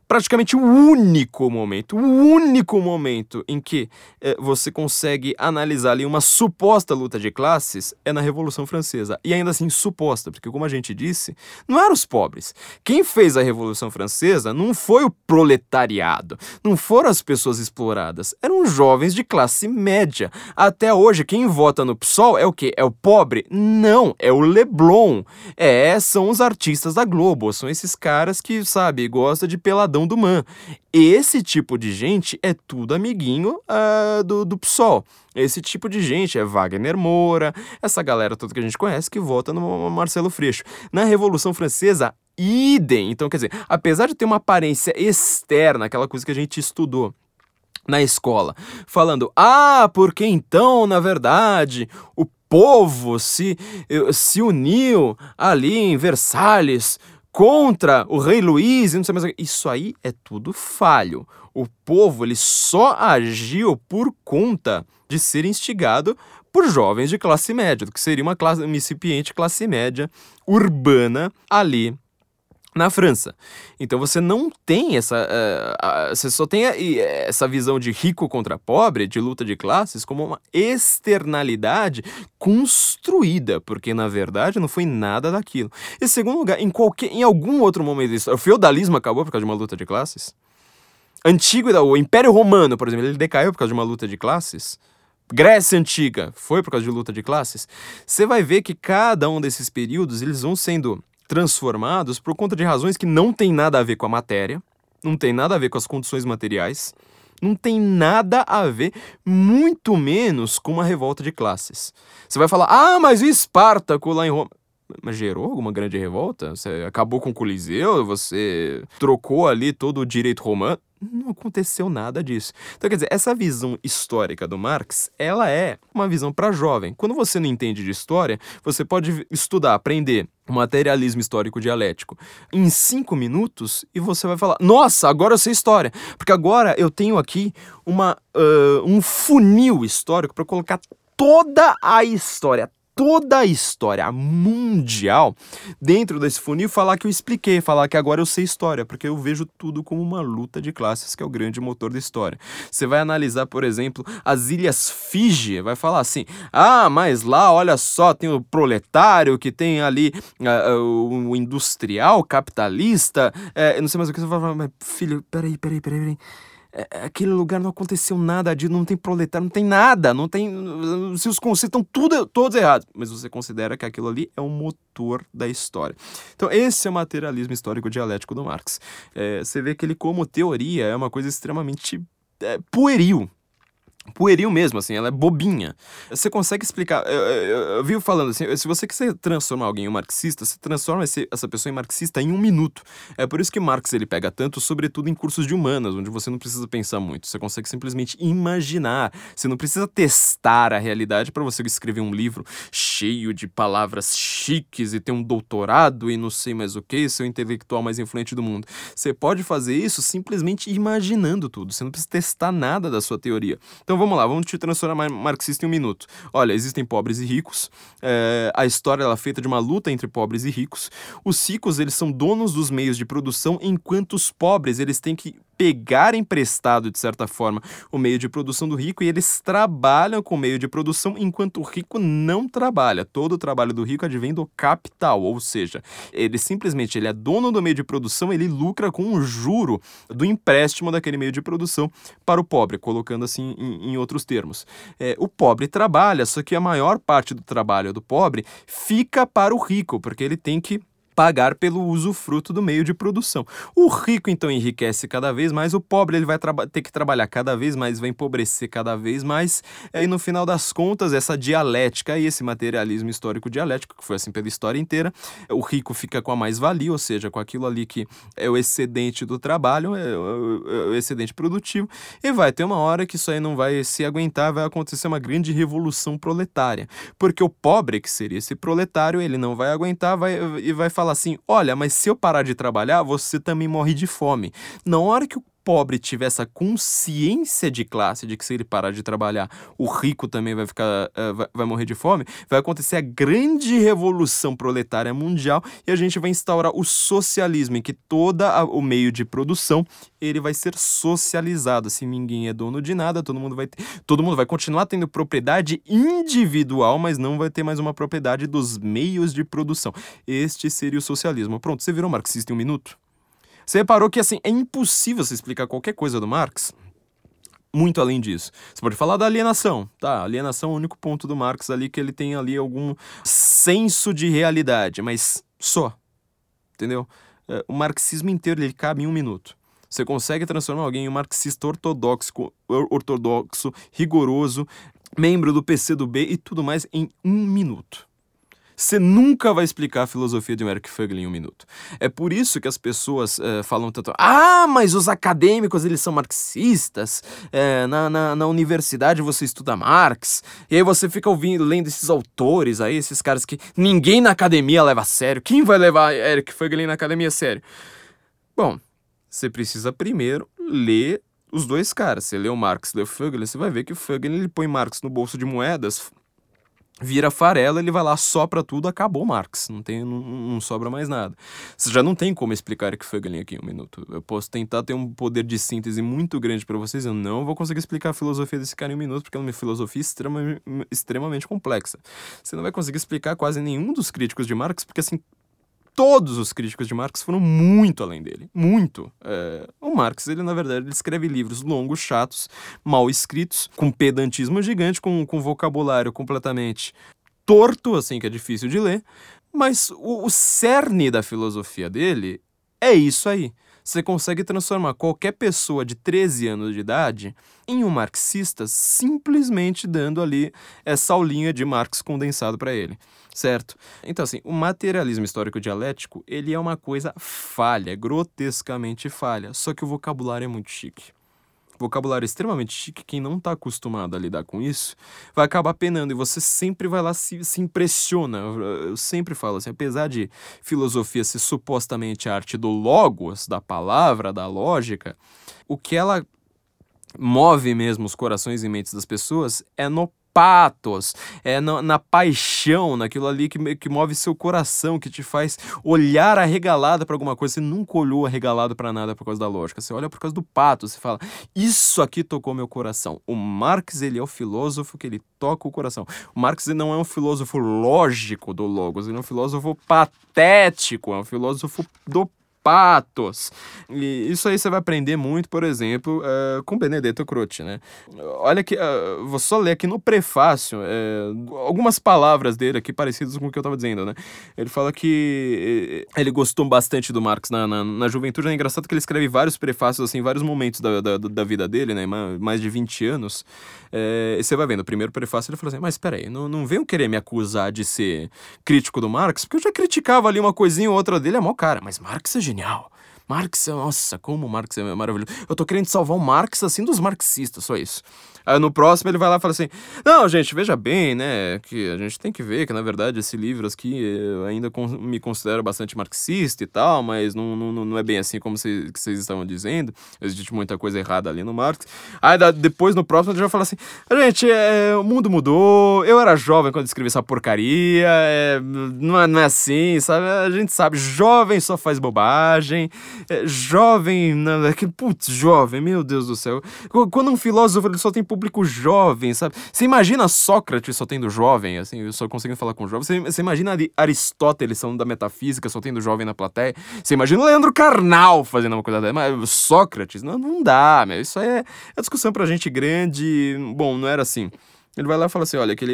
praticamente o único momento, o único momento em que eh, você consegue analisar ali uma suposta luta de classes é na Revolução Francesa. E ainda assim suposta, porque como a gente disse, não eram os pobres. Quem fez a Revolução Francesa não foi o proletariado, não foram as pessoas exploradas, eram jovens de classe média. Até hoje, quem vota no PSOL é o quê? É o pobre? Não, é o Leblon. É, são os artistas da Globo, são esses caras que, sabe, gosta de peladão cidadão do MAN. Esse tipo de gente é tudo amiguinho uh, do, do PSOL. Esse tipo de gente é Wagner Moura, essa galera toda que a gente conhece que vota no Marcelo Freixo. Na Revolução Francesa, idem. Então, quer dizer, apesar de ter uma aparência externa, aquela coisa que a gente estudou na escola, falando, ah, porque então, na verdade, o povo se, se uniu ali em Versalhes contra o rei Luís e não sei mais. Isso aí é tudo falho. O povo ele só agiu por conta de ser instigado por jovens de classe média, do que seria uma, classe, uma incipiente classe média urbana ali na França. Então você não tem essa. Uh, uh, você só tem essa visão de rico contra pobre, de luta de classes, como uma externalidade construída, porque na verdade não foi nada daquilo. E segundo lugar, em, qualquer, em algum outro momento da história, o feudalismo acabou por causa de uma luta de classes? Antigo, o Império Romano, por exemplo, ele decaiu por causa de uma luta de classes? Grécia Antiga foi por causa de luta de classes? Você vai ver que cada um desses períodos eles vão sendo transformados por conta de razões que não tem nada a ver com a matéria, não tem nada a ver com as condições materiais, não tem nada a ver, muito menos com uma revolta de classes. Você vai falar, ah, mas o Espartaco lá em Roma. Mas gerou alguma grande revolta? Você acabou com o Coliseu? Você trocou ali todo o direito romano? Não aconteceu nada disso. Então, quer dizer, essa visão histórica do Marx, ela é uma visão para jovem. Quando você não entende de história, você pode estudar, aprender materialismo histórico dialético em cinco minutos e você vai falar: Nossa, agora eu sei história. Porque agora eu tenho aqui uma, uh, um funil histórico para colocar toda a história, toda a história mundial dentro desse funil falar que eu expliquei, falar que agora eu sei história, porque eu vejo tudo como uma luta de classes, que é o grande motor da história. Você vai analisar, por exemplo, as ilhas Fiji, vai falar assim: ah, mas lá, olha só, tem o proletário, que tem ali uh, uh, o industrial, capitalista, uh, não sei mais o que você vai falar, mas filho, peraí, peraí, peraí, peraí. É, é, aquele lugar não aconteceu nada de não tem proletário, não tem nada, não tem. Se os conceitos estão tudo, todos errados. Mas você considera que aquilo ali é o motor da história. Então, esse é o materialismo histórico dialético do Marx. É, você vê que ele, como teoria, é uma coisa extremamente é, pueril pueril mesmo, assim, ela é bobinha. Você consegue explicar. Eu, eu, eu, vivo falando assim: se você quiser transformar alguém em um marxista, você transforma esse, essa pessoa em marxista em um minuto. É por isso que Marx ele pega tanto, sobretudo em cursos de humanas, onde você não precisa pensar muito. Você consegue simplesmente imaginar. Você não precisa testar a realidade para você escrever um livro cheio de palavras chiques e ter um doutorado e não sei mais o que, ser o intelectual mais influente do mundo. Você pode fazer isso simplesmente imaginando tudo. Você não precisa testar nada da sua teoria. Então, então vamos lá, vamos te transformar marxista em um minuto. Olha, existem pobres e ricos. É, a história ela é feita de uma luta entre pobres e ricos. Os ricos eles são donos dos meios de produção, enquanto os pobres eles têm que pegar emprestado, de certa forma, o meio de produção do rico e eles trabalham com o meio de produção enquanto o rico não trabalha. Todo o trabalho do rico advém do capital, ou seja, ele simplesmente ele é dono do meio de produção, ele lucra com o juro do empréstimo daquele meio de produção para o pobre, colocando assim em, em outros termos. É, o pobre trabalha, só que a maior parte do trabalho do pobre fica para o rico, porque ele tem que pagar pelo usufruto do meio de produção. O rico então enriquece cada vez mais, o pobre ele vai ter que trabalhar cada vez mais, vai empobrecer cada vez mais, e no final das contas, essa dialética e esse materialismo histórico dialético, que foi assim pela história inteira, o rico fica com a mais-valia, ou seja, com aquilo ali que é o excedente do trabalho, é o, é o excedente produtivo, e vai ter uma hora que isso aí não vai se aguentar, vai acontecer uma grande revolução proletária, porque o pobre, que seria esse proletário, ele não vai aguentar vai, e vai falar fala assim: olha, mas se eu parar de trabalhar, você também morre de fome. Na hora que o pobre tiver essa consciência de classe, de que se ele parar de trabalhar, o rico também vai ficar, uh, vai, vai, morrer de fome, vai acontecer a grande revolução proletária mundial e a gente vai instaurar o socialismo, em que todo o meio de produção ele vai ser socializado. Assim, ninguém é dono de nada, todo mundo vai ter, todo mundo vai continuar tendo propriedade individual, mas não vai ter mais uma propriedade dos meios de produção. Este seria o socialismo. Pronto, você virou marxista em um minuto? Você reparou que assim, é impossível você explicar qualquer coisa do Marx muito além disso. Você pode falar da alienação, tá? Alienação é o único ponto do Marx ali que ele tem ali algum senso de realidade, mas só. Entendeu? É, o marxismo inteiro ele cabe em um minuto. Você consegue transformar alguém em um marxista ortodoxo, ortodoxo, rigoroso, membro do PCdoB e tudo mais em um minuto. Você nunca vai explicar a filosofia de Eric Fögel em um minuto. É por isso que as pessoas é, falam tanto, ah, mas os acadêmicos eles são marxistas, é, na, na, na, universidade você estuda Marx, e aí você fica ouvindo, lendo esses autores aí, esses caras que ninguém na academia leva a sério. Quem vai levar Eric Fögel na academia a sério? Bom, você precisa primeiro ler os dois caras. Você lê o Marx lê o Fögel, você vai ver que o Fögel ele põe Marx no bolso de moedas, vira farela, ele vai lá, sopra tudo, acabou Marx. Não, tem, não, não sobra mais nada. Você já não tem como explicar Eric Fögelin aqui em um minuto. Eu posso tentar ter um poder de síntese muito grande para vocês, eu não vou conseguir explicar a filosofia desse cara em um minuto, porque é uma filosofia extrema, extremamente complexa. Você não vai conseguir explicar quase nenhum dos críticos de Marx, porque assim, todos os críticos de Marx foram muito além dele. Muito. É, o Marx, ele, na verdade, ele escreve livros longos, chatos, mal escritos, com pedantismo gigante, com, com vocabulário completamente torto, assim, que é difícil de ler. Mas o, o cerne da filosofia dele é isso aí. Você consegue transformar qualquer pessoa de 13 anos de idade em um marxista simplesmente dando ali essa aulinha de Marx condensado para ele certo? Então, assim, o materialismo histórico dialético, ele é uma coisa falha, grotescamente falha, só que o vocabulário é muito chique. Vocabulário extremamente chique, quem não está acostumado a lidar com isso, vai acabar penando e você sempre vai lá se, se impressiona. Eu sempre falo assim, apesar de filosofia ser supostamente a arte do logos, da palavra, da lógica, o que ela move mesmo os corações e mentes das pessoas é no patos, é na, na, paixão, naquilo ali que, que move seu coração, que te faz olhar arregalado para alguma coisa. Você nunca olhou arregalado para nada por causa da lógica. Você olha por causa do pato, você fala: Isso aqui tocou meu coração. O Marx, ele é o filósofo que ele toca o coração. O Marx não é um filósofo lógico do Logos, ele é um filósofo patético, é um filósofo do patos. E isso aí você vai aprender muito, por exemplo, uh, com Benedetto Croce, né? Olha que, uh, vou só ler aqui no prefácio uh, algumas palavras dele aqui parecidas com o que eu estava dizendo, né? Ele fala que ele gostou bastante do Marx na, na, na, juventude. É engraçado que ele escreve vários prefácios, assim, vários momentos da, da, da vida dele, né? Mais de 20 anos. E você vai vendo, o primeiro prefácio ele fala assim, mas espera aí, não, não venham querer me acusar de ser crítico do Marx, porque eu já criticava ali uma coisinha ou outra dele, é mau cara, mas Marx é genial genial. Marx, nossa, como Marx é maravilhoso. Eu tô querendo salvar o Marx assim dos marxistas, só isso. Aí no próximo ele vai lá e fala assim: Não, gente, veja bem, né? Que a gente tem que ver que na verdade esse livro aqui eu ainda me considero bastante marxista e tal, mas não, não, não é bem assim como vocês, estavam dizendo. Existe muita coisa errada ali no Marx. Aí depois no próximo ele já fala assim: Gente, é, o mundo mudou, eu era jovem quando escrevi essa porcaria, é, não, é, não é assim, sabe? A gente sabe, jovem só faz bobagem. É, jovem, na, que, putz, jovem, meu Deus do céu. Qu- Quando um filósofo ele só tem público jovem, sabe? Você imagina Sócrates só tendo jovem, assim, eu só conseguindo falar com jovem. Você, imagina Ari- Aristóteles falando da metafísica, só tendo jovem na plateia. Você imagina Leandro Carnal fazendo uma coisa dessa. Mas Sócrates, não, não dá, meu. Isso é, é discussão pra gente grande. Bom, não era assim. Ele vai lá e fala assim: olha, que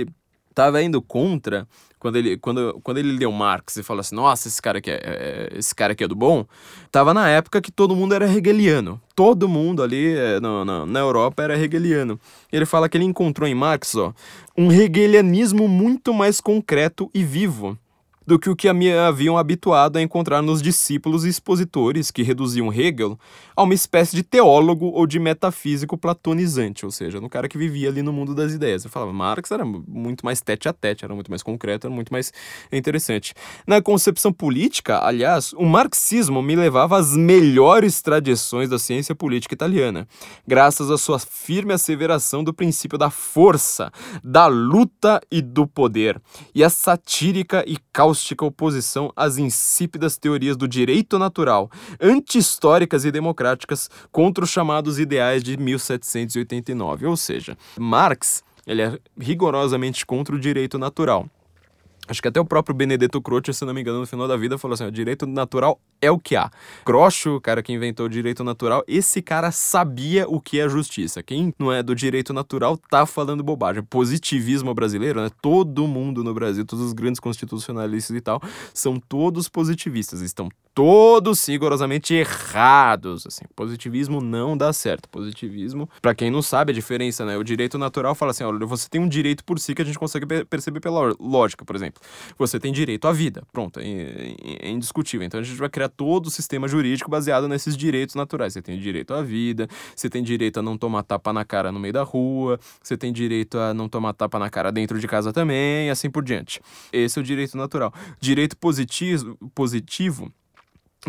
ele tava indo contra quando ele, quando, quando ele leu Marx e falou assim, nossa, esse cara aqui é, é- esse cara aqui é do bom, tava na época que todo mundo era hegeliano. Todo mundo ali é, no- na Europa era hegeliano. Ele fala que ele encontrou em Marx, ó, um hegelianismo muito mais concreto e vivo do que o que me haviam habituado a encontrar nos discípulos e expositores que reduziam Hegel a uma espécie de teólogo ou de metafísico platonizante, ou seja, no cara que vivia ali no mundo das ideias. Eu falava, Marx era muito mais tete a tete, era muito mais concreto, era muito mais interessante. Na concepção política, aliás, o marxismo me levava às melhores tradições da ciência política italiana, graças à sua firme asseveração do princípio da força, da luta e do poder, e a satírica e cáustica oposição às insípidas teorias do direito natural, anti-históricas e democráticas, contra os chamados ideais de 1789. Ou seja, Marx ele é rigorosamente contra o direito natural. Acho que até o próprio Benedetto Croce, se não me engano, no final da vida falou assim: o direito natural é o que há. Croce, o cara que inventou o direito natural, esse cara sabia o que é justiça. Quem não é do direito natural tá falando bobagem. Positivismo brasileiro, né? Todo mundo no Brasil, todos os grandes constitucionalistas e tal, são todos positivistas. Estão todos rigorosamente errados. Assim, positivismo não dá certo. Positivismo, pra quem não sabe a diferença, né? O direito natural fala assim: olha, você tem um direito por si que a gente consegue per- perceber pela lógica, por exemplo. Você tem direito à vida. Pronto, é, é- é indiscutível. Então a gente vai criar todo o sistema jurídico baseado nesses direitos naturais. Você tem direito à vida, você tem direito a não tomar tapa na cara no meio da rua, você tem direito a não tomar tapa na cara dentro de casa também, e assim por diante. Esse é o direito natural. Direito positivo, positivo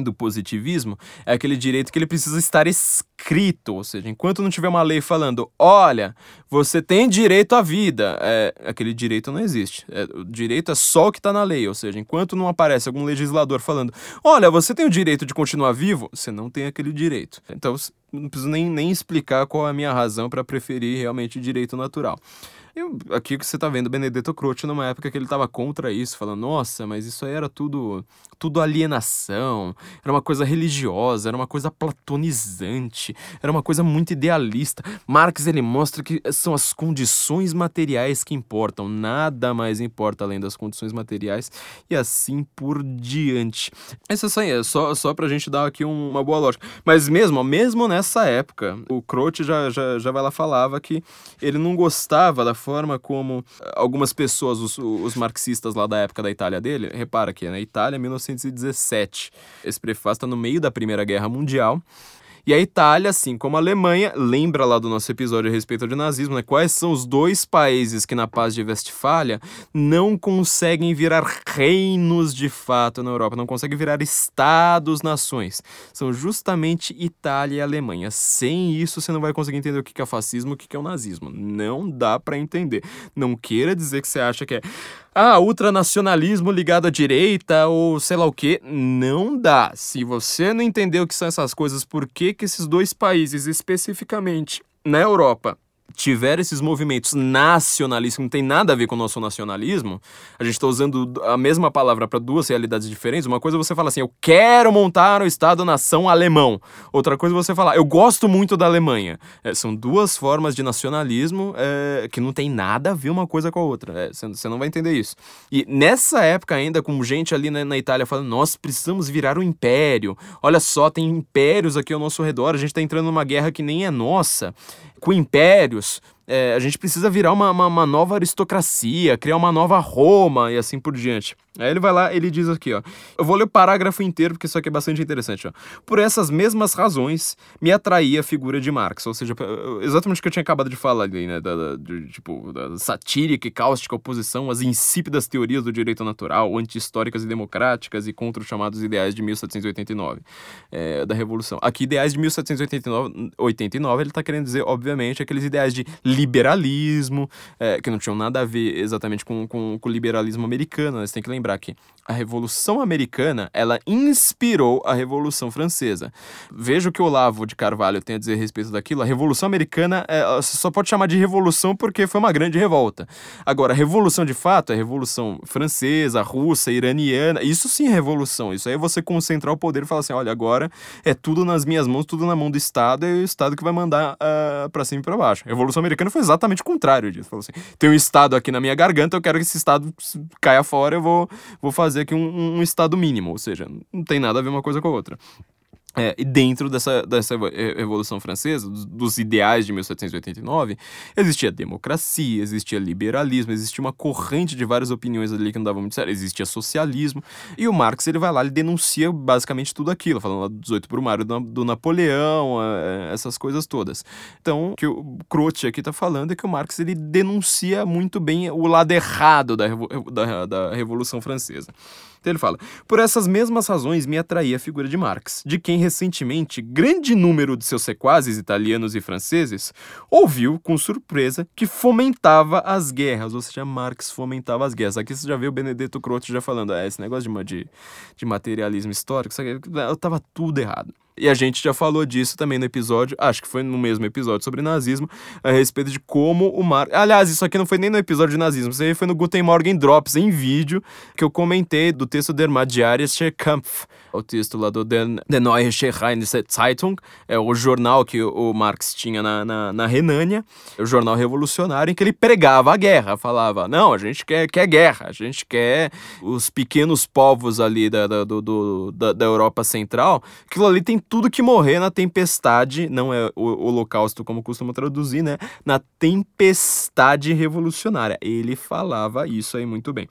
do positivismo é aquele direito que ele precisa estar escrito, ou seja, enquanto não tiver uma lei falando, olha, você tem direito à vida, é, aquele direito não existe. É, o direito é só o que está na lei, ou seja, enquanto não aparece algum legislador falando, olha, você tem o direito de continuar vivo, você não tem aquele direito. Então, não preciso nem, nem explicar qual é a minha razão para preferir realmente direito natural. Eu, aqui que você tá vendo Benedetto Croce numa época que ele tava contra isso, falando, nossa, mas isso aí era tudo, tudo alienação, era uma coisa religiosa, era uma coisa platonizante, era uma coisa muito idealista. Marx ele mostra que são as condições materiais que importam, nada mais importa além das condições materiais e assim por diante. Isso aí é só, só pra gente dar aqui um- uma boa lógica. Mas mesmo, mesmo nessa época, o Croce já, já, já vai lá falava que ele não gostava da forma como eh, algumas pessoas, os, os marxistas lá da época da Itália dele, repara que na Itália, 1917. Esse prefácio está no meio da Primeira Guerra Mundial. E a Itália, assim como a Alemanha, lembra lá do nosso episódio a respeito de nazismo, né? Quais são os dois países que na paz de Westfália não conseguem virar reinos de fato na Europa, não conseguem virar estados-nações. São justamente Itália e Alemanha. Sem isso, você não vai conseguir entender o que é fascismo o que é o nazismo. Não dá pra entender. Não queira dizer que você acha que é ah, ultranacionalismo ligado à direita ou sei lá o que. Não dá. Se você não entendeu o que são essas coisas, por que, que esses dois países, especificamente na Europa, tiveram esses movimentos nacionalistas, que não tem nada a ver com o nosso nacionalismo, a gente está usando a mesma palavra para duas realidades diferentes. Uma coisa é você fala assim, eu quero montar o Estado-nação alemão. Outra coisa é você falar, eu gosto muito da Alemanha. É, são duas formas de nacionalismo é, que não tem nada a ver uma coisa com a outra. É, Você você não vai entender isso. E nessa época ainda, com gente ali na, na Itália falando, nós precisamos virar um império. Olha só, tem impérios aqui ao nosso redor, a gente está entrando numa guerra que nem é nossa, com É, a gente precisa virar uma, uma, uma nova aristocracia, criar uma nova Roma e assim por diante. Aí ele vai lá, ele diz aqui, ó. Eu vou ler o parágrafo inteiro porque isso aqui é bastante interessante, ó. Por essas mesmas razões, me atraía a figura de Marx, ou seja, exatamente o que eu tinha acabado de falar ali, né, da, da- de, tipo, da satírica e cáustica oposição às insípidas teorias do direito natural, anti-históricas e democráticas e contra os chamados ideais de 1789, é, da Revolução. Aqui, ideais de 1789, 89, ele tá querendo dizer, obviamente, aqueles ideais de liberalismo, é, que não tinham nada a ver exatamente com, com, com o liberalismo americano, né? Você tem que lembrar lembrar que a Revolução Americana, ela inspirou a Revolução Francesa. Veja o que Olavo de Carvalho tem a dizer a respeito daquilo. A Revolução Americana, é, só pode chamar de revolução porque foi uma grande revolta. Agora, a Revolução de fato é Revolução Francesa, Russa, Iraniana. Isso sim é revolução. Isso aí é você concentrar o poder e falar assim, olha, agora é tudo nas minhas mãos, tudo na mão do Estado, e o Estado que vai mandar uh, pra cima e pra baixo. A Revolução Americana foi exatamente o contrário disso. Falou assim, tem um Estado aqui na minha garganta, eu quero que esse Estado caia fora, eu vou, vou fazer aqui um, um estado mínimo, ou seja, não tem nada a ver uma coisa com a outra. É, e dentro dessa, dessa Revolução Francesa, dos, dos, ideais de 1789, existia democracia, existia liberalismo, existia uma corrente de várias opiniões ali que não davam muito certo, existia socialismo, e o Marx ele vai lá e denuncia basicamente tudo aquilo, falando lá do 18 por Mário do, do Napoleão, é, essas coisas todas. Então, o que o Croce aqui está falando é que o Marx ele denuncia muito bem o lado errado da, da, da Revolução Francesa. Ele fala: Por essas mesmas razões me atraía a figura de Marx, de quem recentemente grande número de seus sequazes italianos e franceses ouviu com surpresa que fomentava as guerras, ou seja, Marx fomentava as guerras. Aqui você já vê o Benedetto Croce já falando: ah, esse negócio de, de, de materialismo histórico, eu tava tudo errado. E a gente já falou disso também no episódio, acho que foi no mesmo episódio sobre nazismo, a respeito de como o Mar. Aliás, isso aqui não foi nem no episódio de nazismo, isso aí foi no Guten Morgen Drops em vídeo, que eu comentei do texto Der Magyarische Kampf o lá do Der Neue Rheinische Zeitung, é o jornal que o Marx tinha na, na, na Renânia, o jornal revolucionário, em que ele pregava a guerra, falava, não, a gente quer, quer guerra, a gente quer os pequenos povos ali da, da, do, do, da, da Europa Central, aquilo ali tem tudo que morrer na tempestade, não é o holocausto como costuma traduzir, né, na tempestade revolucionária. Ele falava isso aí muito bem.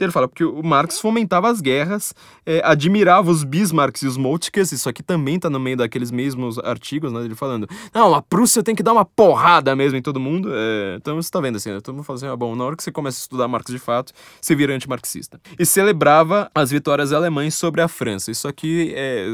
Ele fala porque o Marx fomentava as guerras, é, admirava os Bismarcks e os Moltkes, isso aqui também tá no meio daqueles mesmos artigos, né? Ele falando, não, a Prússia tem que dar uma porrada mesmo em todo mundo. É, então você tá vendo assim, né? Todo mundo fala assim, ah, bom, na hora que você começa a estudar Marx de fato, você vira antimarxista. E celebrava as vitórias alemães sobre a França. Isso aqui é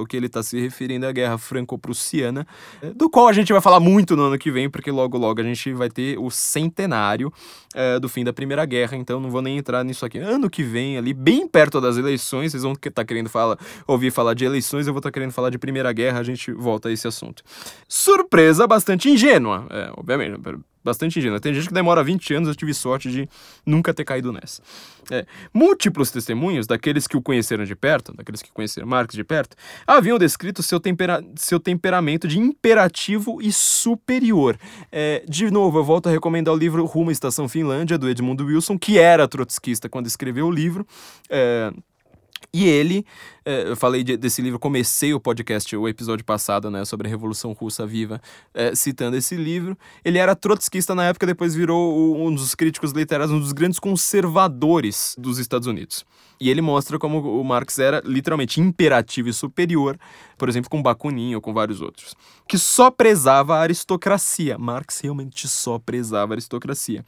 o, que ele tá se referindo à guerra franco-prussiana, é, do qual a gente vai falar muito no ano que vem, porque logo logo a gente vai ter o centenário é, do fim da Primeira Guerra, então não vou nem entrar nisso aqui. Ano que vem, ali, bem perto das eleições, vocês vão estar tá querendo falar, ouvir falar de eleições, eu vou estar tá querendo falar de Primeira Guerra, a gente volta a esse assunto. Surpresa bastante ingênua, é, obviamente, bastante ingênua. Tem gente que demora 20 anos, eu tive sorte de nunca ter caído nessa. É, múltiplos testemunhos daqueles que o conheceram de perto, daqueles que conheceram Marx de perto, haviam descrito seu, tempera seu temperamento de imperativo e superior. É, de novo, eu volto a recomendar o livro Rumo à Estação Finlândia, do Edmund Wilson, que era trotskista quando escreveu o livro. É, e ele, eu falei de, desse livro, comecei o podcast, o episódio passado, né, sobre a Revolução Russa Viva, é, citando esse livro. Ele era trotskista na época, depois virou um dos críticos literários, um dos grandes conservadores dos Estados Unidos. E ele mostra como o Marx era literalmente imperativo e superior, por exemplo, com Bakunin ou com vários outros, que só prezava a aristocracia. Marx realmente só prezava a aristocracia,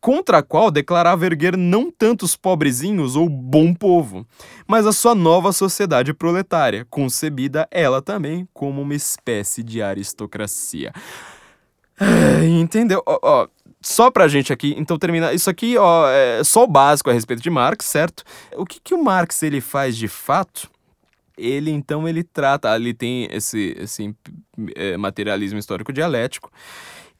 contra a qual declarava erguer não tanto os pobrezinhos ou bom povo, mas a sua nova sociedade proletária, concebida ela também como uma espécie de aristocracia. Entendeu? Ó, ó, só pra gente aqui, então termina. Isso aqui, ó, é só o básico a respeito de Marx, certo? O que, que o Marx ele faz de fato? Ele então ele trata, ali tem esse, esse é, materialismo histórico dialético,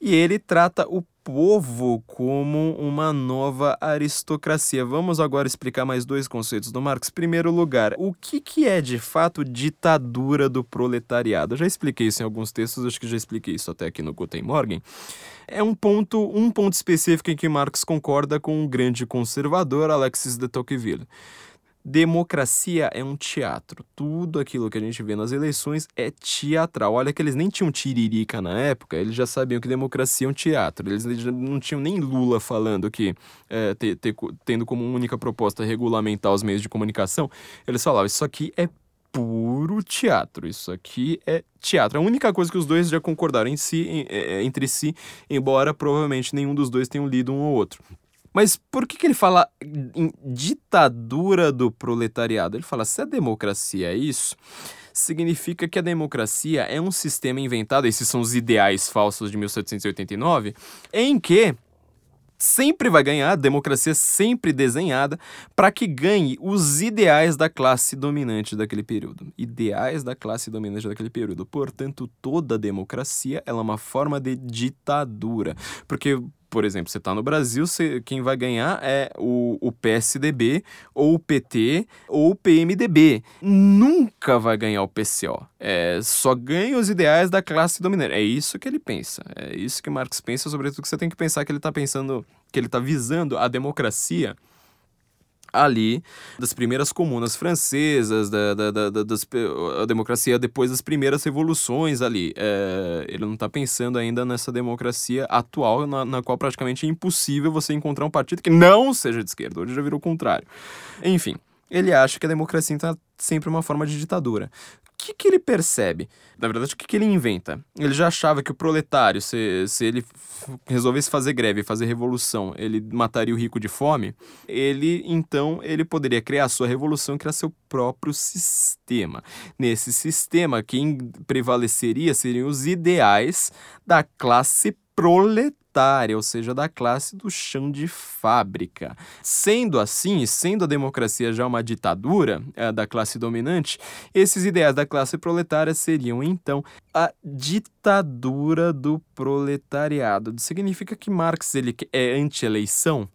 e ele trata o povo como uma nova aristocracia. Vamos agora explicar mais dois conceitos do Marx. Primeiro lugar, o que, que é de fato ditadura do proletariado? Eu já expliquei isso em alguns textos, acho que já expliquei isso até aqui no Guten Morgen. É um ponto, um ponto específico em que Marx concorda com o um grande conservador Alexis de Tocqueville. Democracia é um teatro. Tudo aquilo que a gente vê nas eleições é teatral. Olha que eles nem tinham tiririca na época, eles já sabiam que democracia é um teatro. Eles não tinham nem Lula falando que, é, tendo como única proposta regulamentar os meios de comunicação, eles falavam: Isso aqui é puro teatro. Isso aqui é teatro. A única coisa que os dois já concordaram em si, em, é, entre si, embora provavelmente nenhum dos dois tenham lido um ou outro. Mas por que, que ele fala em ditadura do proletariado? Ele fala: se a democracia é isso, significa que a democracia é um sistema inventado, esses são os ideais falsos de 1789, em que sempre vai ganhar, a democracia é sempre desenhada para que ganhe os ideais da classe dominante daquele período. Ideais da classe dominante daquele período. Portanto, toda democracia é uma forma de ditadura. Porque por exemplo, você está no Brasil, você, quem vai ganhar é o, o PSDB, ou o PT, ou o PMDB. Nunca vai ganhar o PCO. É, só ganha os ideais da classe dominante. É isso que ele pensa. É isso que Marx pensa, sobretudo que você tem que pensar que ele está pensando, que ele está visando a democracia ali das primeiras comunas francesas, da, da, da, das, a democracia depois das primeiras revoluções ali. É, ele não está pensando ainda nessa democracia atual, na, na, qual praticamente é impossível você encontrar um partido que não seja de esquerda. Hoje já virou o contrário. Enfim, ele acha que a democracia está sempre uma forma de ditadura que, que ele percebe? Na verdade, o que, que ele inventa? Ele já achava que o proletário, se, se ele resolvesse fazer greve, fazer revolução, ele mataria o rico de fome. Ele, então, ele poderia criar a sua revolução, criar seu próprio sistema. Nesse sistema, quem prevaleceria seriam os ideais da classe proletária ou seja, da classe do chão de fábrica. Sendo assim, sendo a democracia já uma ditadura é, da classe dominante, esses ideais da classe proletária seriam então a ditadura do proletariado. Significa que Marx ele é anti-eleição?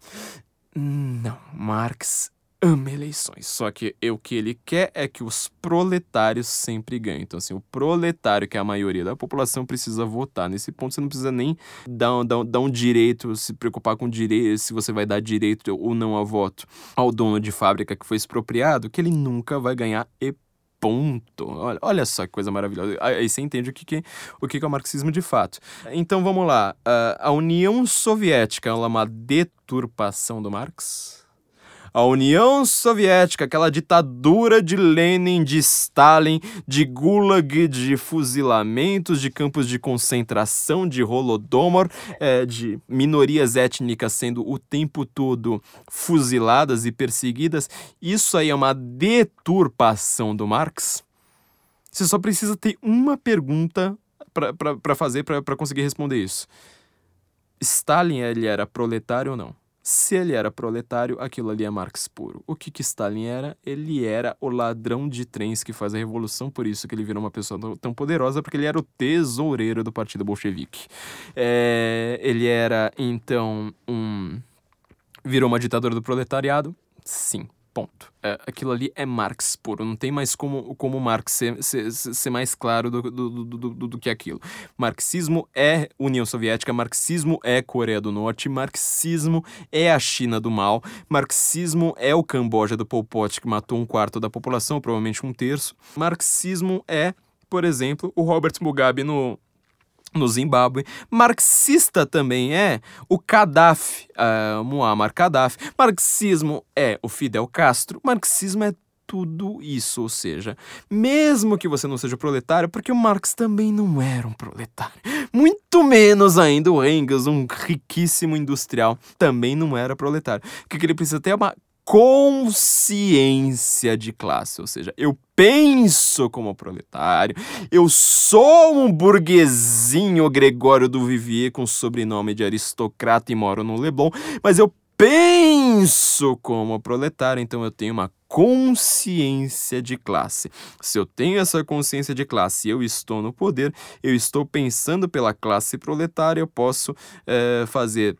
Não, Marx ama eleições. Só que o que ele quer é que os proletários sempre ganhem. Então, assim, o proletário, que é a maioria da população, precisa votar. Nesse ponto, você não precisa nem dar, um, dar, dar um direito, se preocupar com direito, se você vai dar direito ou não a voto ao dono de fábrica que foi expropriado, que ele nunca vai ganhar e ponto. Olha, olha só que coisa maravilhosa. Aí você entende o que, que, o que, que é o marxismo de fato. Então vamos lá. Uh, a União Soviética é uma deturpação do Marx? A União Soviética, aquela ditadura de Lenin, de Stalin, de Gulag, de fuzilamentos, de campos de concentração, de Holodomor, é, de minorias étnicas sendo o tempo todo fuziladas e perseguidas, isso aí é uma deturpação do Marx? Você só precisa ter uma pergunta para fazer para conseguir responder isso. Stalin ele era proletário ou não? Se ele era proletário, aquilo ali é Marx puro. O que, que Stalin era? Ele era o ladrão de trens que faz a revolução, por isso que ele virou uma pessoa tão poderosa, porque ele era o tesoureiro do partido bolchevique. É, ele era, então, um. Virou uma ditadura do proletariado? Sim, Ponto. É, aquilo ali é Marx puro. Não tem mais como, como Marx ser, ser, ser mais claro do, do, do, do, do que aquilo. Marxismo é União Soviética, marxismo é Coreia do Norte, marxismo é a China do mal, marxismo é o Camboja do Pol Pot, que matou um quarto da população, provavelmente um terço. Marxismo é, por exemplo, o Robert Mugabe no, no Zimbábue. Marxista também é o Gaddafi, uh, Muammar Gaddafi. Marxismo é o Fidel Castro. Marxismo é tudo isso, ou seja, mesmo que você não seja proletário, porque o Marx também não era um proletário, muito menos ainda o Engels, um riquíssimo industrial, também não era proletário. O que ele precisa ter é uma consciência de classe, ou seja, eu penso como proletário, eu sou um burguesinho Gregório do Vivier com sobrenome de aristocrata e moro no Leblon, mas eu penso como proletário, então eu tenho uma consciência de classe. Se eu tenho essa consciência de classe e eu estou no poder, eu estou pensando pela classe proletária, eu posso é, fazer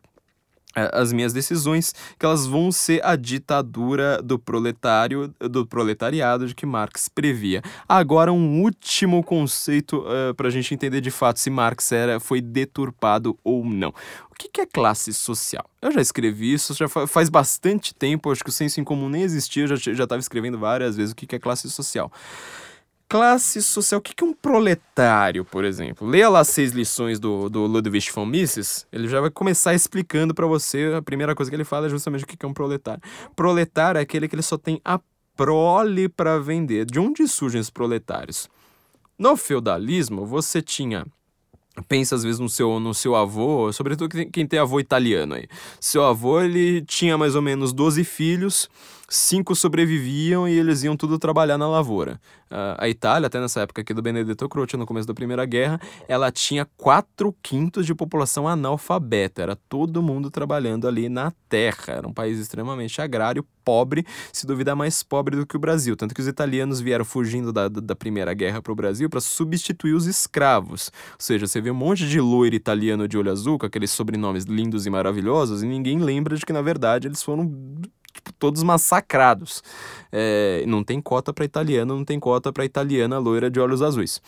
as minhas decisões, que elas vão ser a ditadura do proletário, do proletariado de que Marx previa. Agora, um último conceito uh, é, para a gente entender de fato se Marx era, foi deturpado ou não. O que, que é classe social? Eu já escrevi isso, já faz bastante tempo, acho que o senso em comum nem existia, eu já estava escrevendo várias vezes o que, que é classe social classe social. O que é um proletário, por exemplo? Leia lá as seis lições do, do Ludwig von Mises, ele já vai começar explicando para você. A primeira coisa que ele fala é justamente o que é um proletário. Proletário é aquele que ele só tem a prole para vender. De onde surgem os proletários? No feudalismo, você tinha pensa às vezes no seu, no seu avô, sobretudo quem tem avô italiano aí. Seu avô, ele tinha mais ou menos 12 filhos, cinco sobreviviam e eles iam tudo trabalhar na lavoura. A, a Itália, até nessa época aqui do Benedetto Croce, no começo da Primeira Guerra, ela tinha 4 quintos de população analfabeta. Era todo mundo trabalhando ali na terra. Era um país extremamente agrário, pobre, se duvidar mais pobre do que o Brasil. Tanto que os italianos vieram fugindo da, da Primeira Guerra para o Brasil para substituir os escravos. Ou seja, você vê um monte de loiro italiano de olho azul, com aqueles sobrenomes lindos e maravilhosos, e ninguém lembra de que, na verdade, eles foram tipo, todos massacrados. É, não tem cota para italiano, não tem cota para italiana loira de olhos azuis.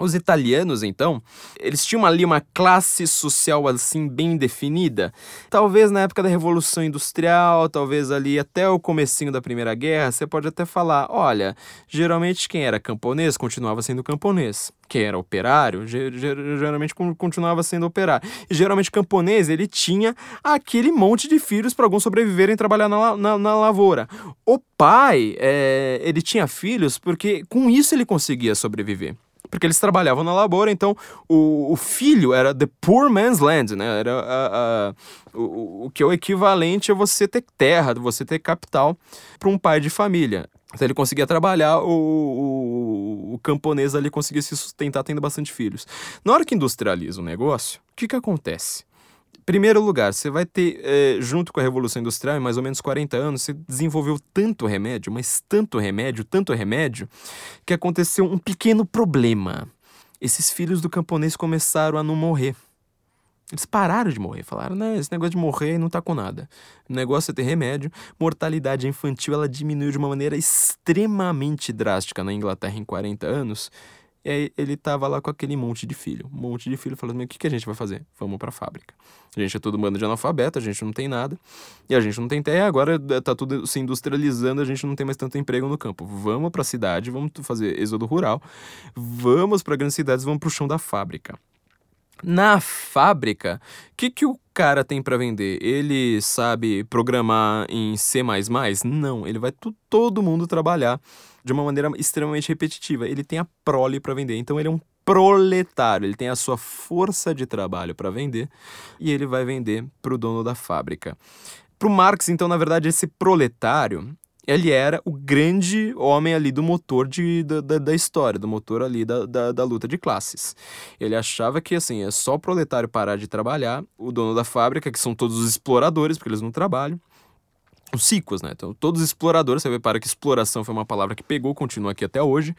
Os italianos, então, eles tinham ali uma classe social assim bem definida. Talvez na época da Revolução Industrial, talvez ali até o comecinho da Primeira Guerra, você pode até falar, olha, geralmente quem era camponês continuava sendo camponês. Quem era operário, geralmente continuava sendo operário. E geralmente camponês, ele tinha aquele monte de filhos para alguns sobreviverem e trabalhar na, na, na lavoura. O pai, é, ele tinha filhos porque com isso ele conseguia sobreviver porque eles trabalhavam na lavoura, então o, o filho era the poor man's land, né? Era a, a, o, o que é o equivalente a você ter terra, você ter capital para um pai de família. Então ele conseguia trabalhar, o, o, o, camponês ali conseguia se sustentar tendo bastante filhos. Na hora que industrializa o negócio, o que, que acontece? Primeiro lugar, você vai ter, é, junto com a Revolução Industrial, em mais ou menos 40 anos, você desenvolveu tanto remédio, mas tanto remédio, tanto remédio, que aconteceu um pequeno problema. Esses filhos do camponês começaram a não morrer. Eles pararam de morrer, falaram, né, esse negócio de morrer não tá com nada. O negócio é ter remédio. Mortalidade infantil, ela diminuiu de uma maneira extremamente drástica na Inglaterra em 40 anos. E aí ele tava lá com aquele monte de filho. Um monte de filho falando: o que, que a gente vai fazer? Vamos pra fábrica. A gente é todo bando de analfabeto, a gente não tem nada. E a gente não tem terra, agora tá tudo se industrializando, a gente não tem mais tanto emprego no campo. Vamos pra cidade, vamos fazer êxodo rural. Vamos pra grandes cidades, vamos pro chão da fábrica. Na fábrica, o que, que o cara tem para vender? Ele sabe programar em C++? Não, ele vai todo mundo trabalhar de uma maneira extremamente repetitiva. Ele tem a prole para vender, então ele é um proletário, ele tem a sua força de trabalho para vender e ele vai vender para o dono da fábrica. Para o Marx, então, na verdade, esse proletário ele era o grande homem ali do motor de, da, da, da história, do motor ali da, da, da, luta de classes. Ele achava que, assim, é só o proletário parar de trabalhar, o dono da fábrica, que são todos os exploradores, porque eles não trabalham, os ciclos, né? Então, todos os exploradores, você vê para que exploração foi uma palavra que pegou, continua aqui até hoje,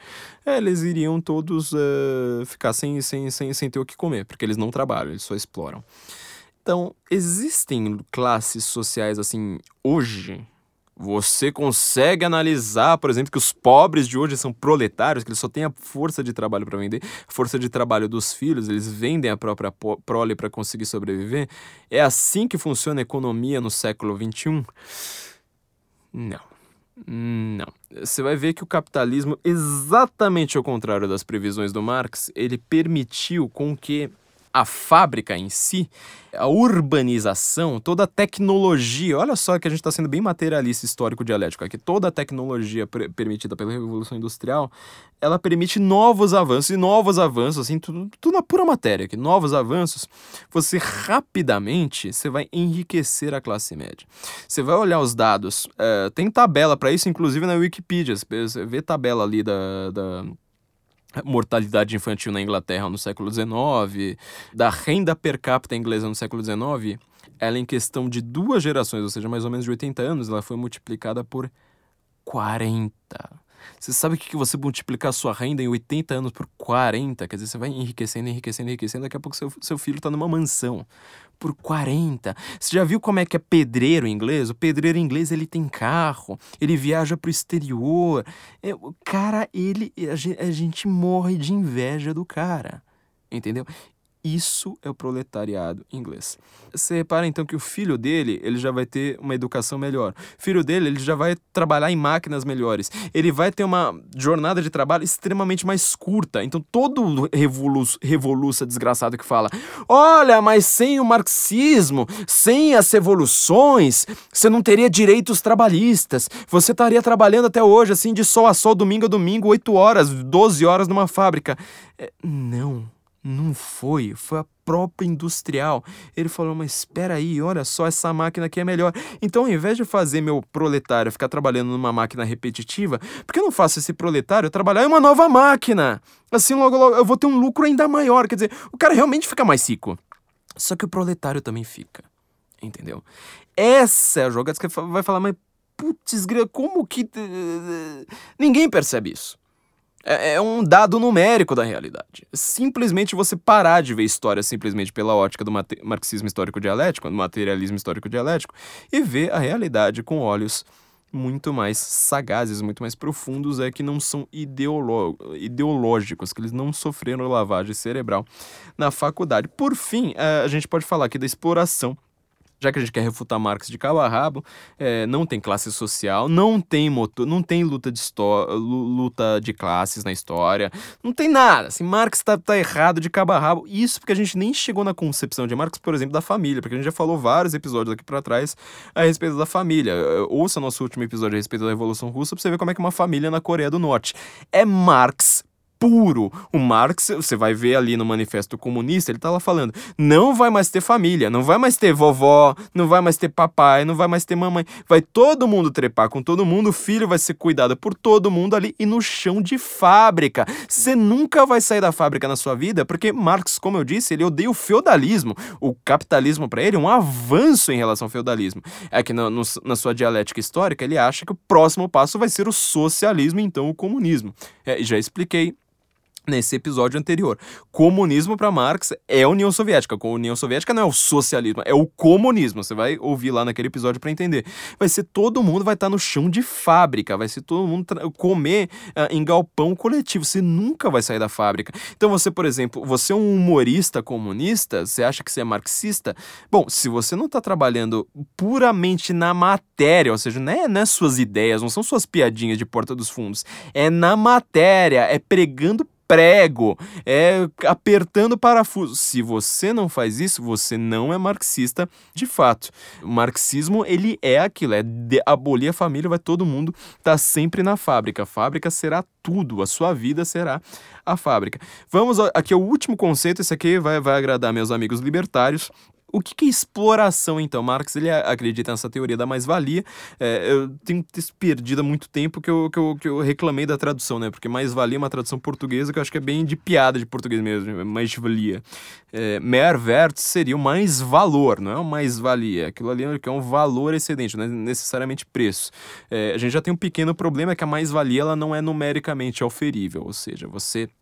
eles iriam todos uh, ficar sem, sem, sem, sem ter o que comer, porque eles não trabalham, eles só exploram. Então, existem classes sociais assim hoje você consegue analisar, por exemplo, que os pobres de hoje são proletários, que eles só têm a força de trabalho para vender, força de trabalho dos filhos, eles vendem a própria prole para conseguir sobreviver? É assim que funciona a economia no século XXI? Não. Não. Você vai ver que o capitalismo, exatamente ao contrário das previsões do Marx, ele permitiu com que a fábrica em si, a urbanização, toda a tecnologia, olha só que a gente está sendo bem materialista histórico dialético aqui, toda a tecnologia permitida pela Revolução Industrial, ela permite novos avanços, e novos avanços, assim, tudo, tudo na pura matéria aqui, novos avanços, você rapidamente, você vai enriquecer a classe média. Você vai olhar os dados, é, tem tabela para isso, inclusive na Wikipedia, você vê tabela ali da, da mortalidade infantil na Inglaterra no século XIX, da renda per capita inglesa no século XIX, ela em questão de duas gerações, ou seja, mais ou menos de 80 anos, ela foi multiplicada por 40. Você sabe que você multiplicar sua renda em 80 anos por 40? Quer dizer, você vai enriquecendo, enriquecendo, enriquecendo, daqui a pouco seu, seu filho está numa mansão por 40. Você já viu como é que é pedreiro inglês? O pedreiro inglês ele tem carro, ele viaja exterior. É, o cara, ele. A gente morre de inveja do cara. Entendeu? Isso é o proletariado inglês. Você repara então que o filho dele, ele já vai ter uma educação melhor. O filho dele, ele já vai trabalhar em máquinas melhores. Ele vai ter uma jornada de trabalho extremamente mais curta. Então todo revolu revoluça desgraçado que fala: "Olha, mas sem o marxismo, sem as revoluções, você não teria direitos trabalhistas. Você estaria trabalhando até hoje assim de sol a sol, domingo a domingo, 8 horas, 12 horas numa fábrica". É, não Não foi, foi a própria industrial. Ele falou: Mas espera aí, olha só, essa máquina aqui é melhor. Então, ao invés de fazer meu proletário ficar trabalhando numa máquina repetitiva, por que eu não faço esse proletário trabalhar em uma nova máquina? Assim, logo, logo eu vou ter um lucro ainda maior. Quer dizer, o cara realmente fica mais rico. Só que o proletário também fica. Entendeu? Essa é a jogada que vai falar, mas putz, como que. Ninguém percebe isso. É, é um dado numérico da realidade. Simplesmente você parar de ver história simplesmente pela ótica do marxismo histórico dialético, do materialismo histórico dialético, e ver a realidade com olhos muito mais sagazes, muito mais profundos, é que não são ideológicos, que eles não sofreram lavagem cerebral na faculdade. Por fim, a gente pode falar aqui da exploração já que a gente quer refutar Marx de cabo a rabo, é, não tem classe social, não tem motor, não tem luta de, luta de classes na história, não tem nada. Assim, Marx está tá errado de cabo a rabo. Isso porque a gente nem chegou na concepção de Marx, por exemplo, da família, porque a gente já falou vários episódios aqui para trás a respeito da família. Ouça nosso último episódio a respeito da Revolução Russa para você ver como é que uma família na Coreia do Norte. É Marx puro. O Marx, você vai ver ali no Manifesto Comunista, ele tá lá falando: não vai mais ter família, não vai mais ter vovó, não vai mais ter papai, não vai mais ter mamãe. Vai todo mundo trepar com todo mundo, o filho vai ser cuidado por todo mundo ali e no chão de fábrica. Você nunca vai sair da fábrica na sua vida, porque Marx, como eu disse, ele odeia o feudalismo. O capitalismo para ele é um avanço em relação ao feudalismo. É que no, no, na sua dialética histórica, ele acha que o próximo passo vai ser o socialismo, então o comunismo. É, já expliquei nesse episódio anterior. Comunismo para Marx é União Soviética. A União Soviética não é o socialismo, é o comunismo. Você vai ouvir lá naquele episódio para entender. Vai ser todo mundo vai estar tá no chão de fábrica, vai ser todo mundo comer uh, em galpão coletivo. Você nunca vai sair da fábrica. Então você, por exemplo, você é um humorista comunista, você acha que você é marxista? Bom, se você não está trabalhando puramente na matéria, ou seja, não é, não é suas ideias, não são suas piadinhas de porta dos fundos, é na matéria, é pregando prego, é apertando parafuso. Se você não faz isso, você não é marxista de fato. O marxismo, ele é aquilo, é abolir a família, vai todo mundo estar tá sempre na fábrica. A fábrica será tudo, a sua vida será a fábrica. Vamos aqui ao último conceito, esse aqui vai, vai agradar meus amigos libertários. O que, que é exploração, então? Marx ele acredita nessa teoria da mais-valia. É, eu tenho perdido há muito tempo que eu, que, eu, que eu reclamei da tradução, né? Porque mais-valia é uma tradução portuguesa que eu acho que é bem de piada de português mesmo, mais-valia. É, Mehrwert seria o mais-valor, não é o mais-valia. Aquilo ali é, é um valor excedente, não é necessariamente preço. É, a gente já tem um pequeno problema, é que a mais-valia ela não é numericamente oferível, ou seja, você é,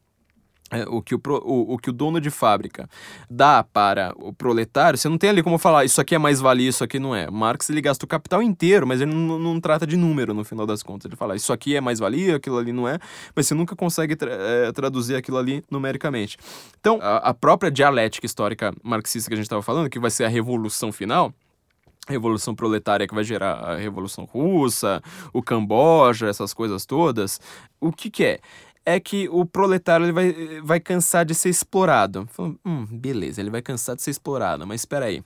o, que o, o, o, que o dono de fábrica dá para o proletário, você não tem ali como falar isso aqui é mais valia, isso aqui não é. Marx ele gasta o capital inteiro, mas ele não, não trata de número no final das contas. Ele fala isso aqui é mais valia, aquilo ali não é, mas você nunca consegue tra é, traduzir aquilo ali numericamente. Então, a, a própria dialética histórica marxista que a gente estava falando, que vai ser a revolução final, Revolução Proletária que vai gerar a Revolução Russa, o Camboja, essas coisas todas. O que, que é? É que o proletário ele vai, vai cansar de ser explorado. hum, beleza, ele vai cansar de ser explorado, mas espera aí.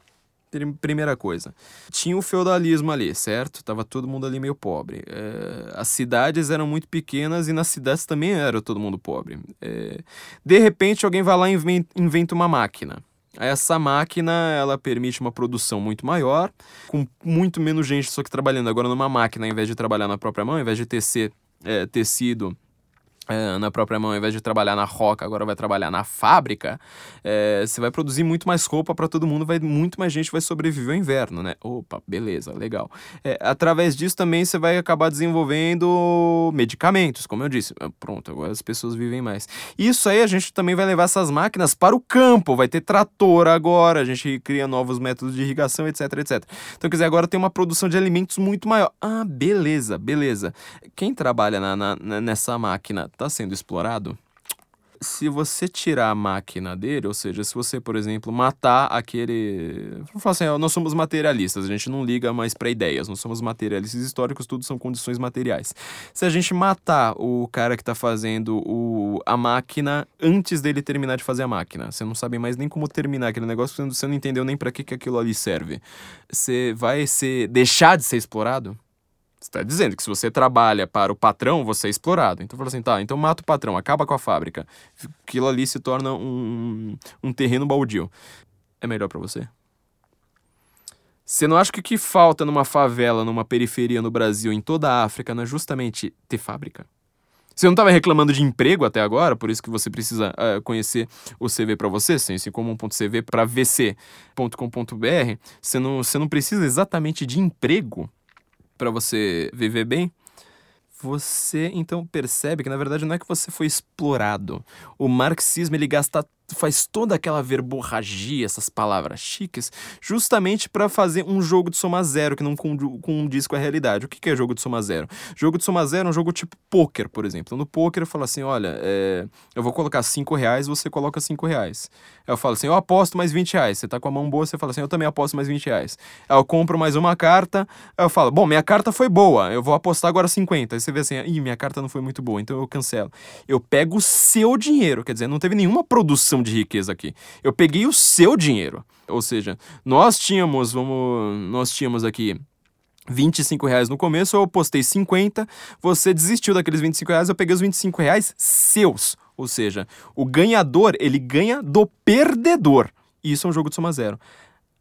Primeira coisa, tinha o feudalismo ali, certo? Tava todo mundo ali meio pobre. É, as cidades eram muito pequenas e nas cidades também era todo mundo pobre. É, de repente, alguém vai lá e inventa uma máquina. Essa máquina, ela permite uma produção muito maior, com muito menos gente só que trabalhando agora numa máquina, ao invés de trabalhar na própria mão, ao invés de tecer é, tecido na própria mão, ao invés de trabalhar na roca, agora vai trabalhar na fábrica, é, você vai produzir muito mais roupa para todo mundo, vai muito mais gente vai sobreviver ao inverno, né? Opa, beleza, legal. É, através disso também você vai acabar desenvolvendo medicamentos, como eu disse. Ah, pronto, agora as pessoas vivem mais. Isso aí a gente também vai levar essas máquinas para o campo, vai ter trator agora, a gente cria novos métodos de irrigação, etc, etc. Então, quer dizer, agora tem uma produção de alimentos muito maior. Ah, beleza, beleza. Quem trabalha na, na nessa máquina está sendo explorado, se você tirar a máquina dele, ou seja, se você, por exemplo, matar aquele. Vamos falar assim, nós somos materialistas, a gente não liga mais para ideias, nós somos materialistas históricos, tudo são condições materiais. Se a gente matar o cara que está fazendo o... a máquina antes dele terminar de fazer a máquina, você não sabe mais nem como terminar aquele negócio, você não entendeu nem para que, que aquilo ali serve. Você vai ser deixar de ser explorado? Está dizendo que se você trabalha para o patrão, você é explorado. Então fala assim, tá, então mata o patrão, acaba com a fábrica. Aquilo ali se torna um, um terreno baldio. É melhor para você? Você não acha que o que falta numa favela, numa periferia no Brasil, em toda a África, não é justamente ter fábrica? Você não estava reclamando de emprego até agora, por isso que você precisa uh, conhecer o CV para você, senso.cv para vc.com.br. Você não, você não precisa exatamente de emprego para você viver bem. Você então percebe que na verdade não é que você foi explorado. O marxismo ele gasta faz toda aquela verborragia, essas palavras chiques, justamente para fazer um jogo de soma zero que não condiz com a realidade. O que é jogo de soma zero? Jogo de soma zero é um jogo tipo poker, por exemplo. No poker eu falo assim, olha, é, eu vou colocar 5 reais, você coloca 5 reais. Eu falo assim, eu aposto mais 20 reais. Você tá com a mão boa, você fala assim, eu também aposto mais 20 reais. Eu compro mais uma carta, eu falo, bom, minha carta foi boa, eu vou apostar agora 50. Aí você vê assim, ih, minha carta não foi muito boa, então eu cancelo. Eu pego o seu dinheiro, quer dizer, não teve nenhuma produção de riqueza aqui. Eu peguei o seu dinheiro. Ou seja, nós tínhamos, vamos, nós tínhamos aqui 25 reais no começo, eu postei 50, você desistiu daqueles 25 reais, eu peguei os 25 reais seus. Ou seja, o ganhador, ele ganha do perdedor. Isso é um jogo de soma zero.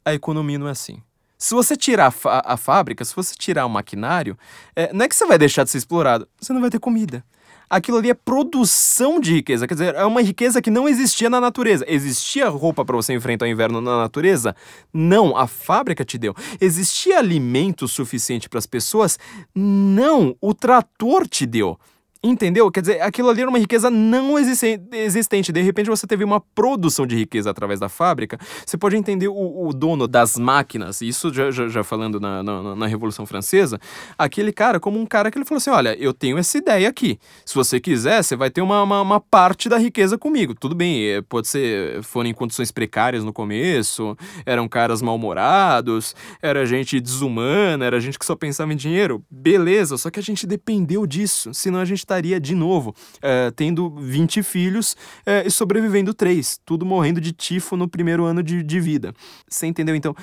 A economia não é assim. Se você tirar a, a fábrica, se você tirar o maquinário, é, não é que você vai deixar de ser explorado, você não vai ter comida aquilo ali é produção de riqueza. Quer dizer, é uma riqueza que não existia na natureza. Existia roupa para você enfrentar o inverno na natureza? Não, a fábrica te deu. Existia alimento suficiente para as pessoas? Não, o trator te deu. Entendeu? Quer dizer, aquilo ali era uma riqueza não existente. De repente você teve uma produção de riqueza através da fábrica. Você pode entender o, o dono das máquinas, isso já, já, já falando na, na, na, Revolução Francesa, aquele cara como um cara que ele falou assim: olha, eu tenho essa ideia aqui. Se você quiser, você vai ter uma, uma, uma parte da riqueza comigo. Tudo bem, eh, pode ser, foram em condições precárias no começo, eram caras mal-humorados, era gente desumana, era gente que só pensava em dinheiro. Beleza, só que a gente dependeu disso, senão a gente estaria de novo é, tendo 20 filhos é, e sobrevivendo três, tudo morrendo de tifo no primeiro ano de, de vida. Você entendeu? Então,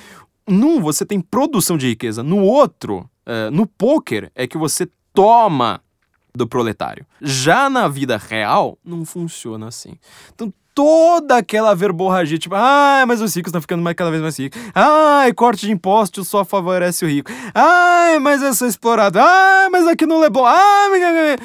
num você tem produção de riqueza, no outro, é, no poker, é que você toma do proletário. Já na vida real, não funciona assim. Então, toda aquela verborragia, tipo, ah, mas os ricos estão ficando mais, cada vez mais ricos. Ai, corte de impostos só favorece o rico. Ai, mas eu sou explorado. Ai, mas aqui no Leblon. Ai,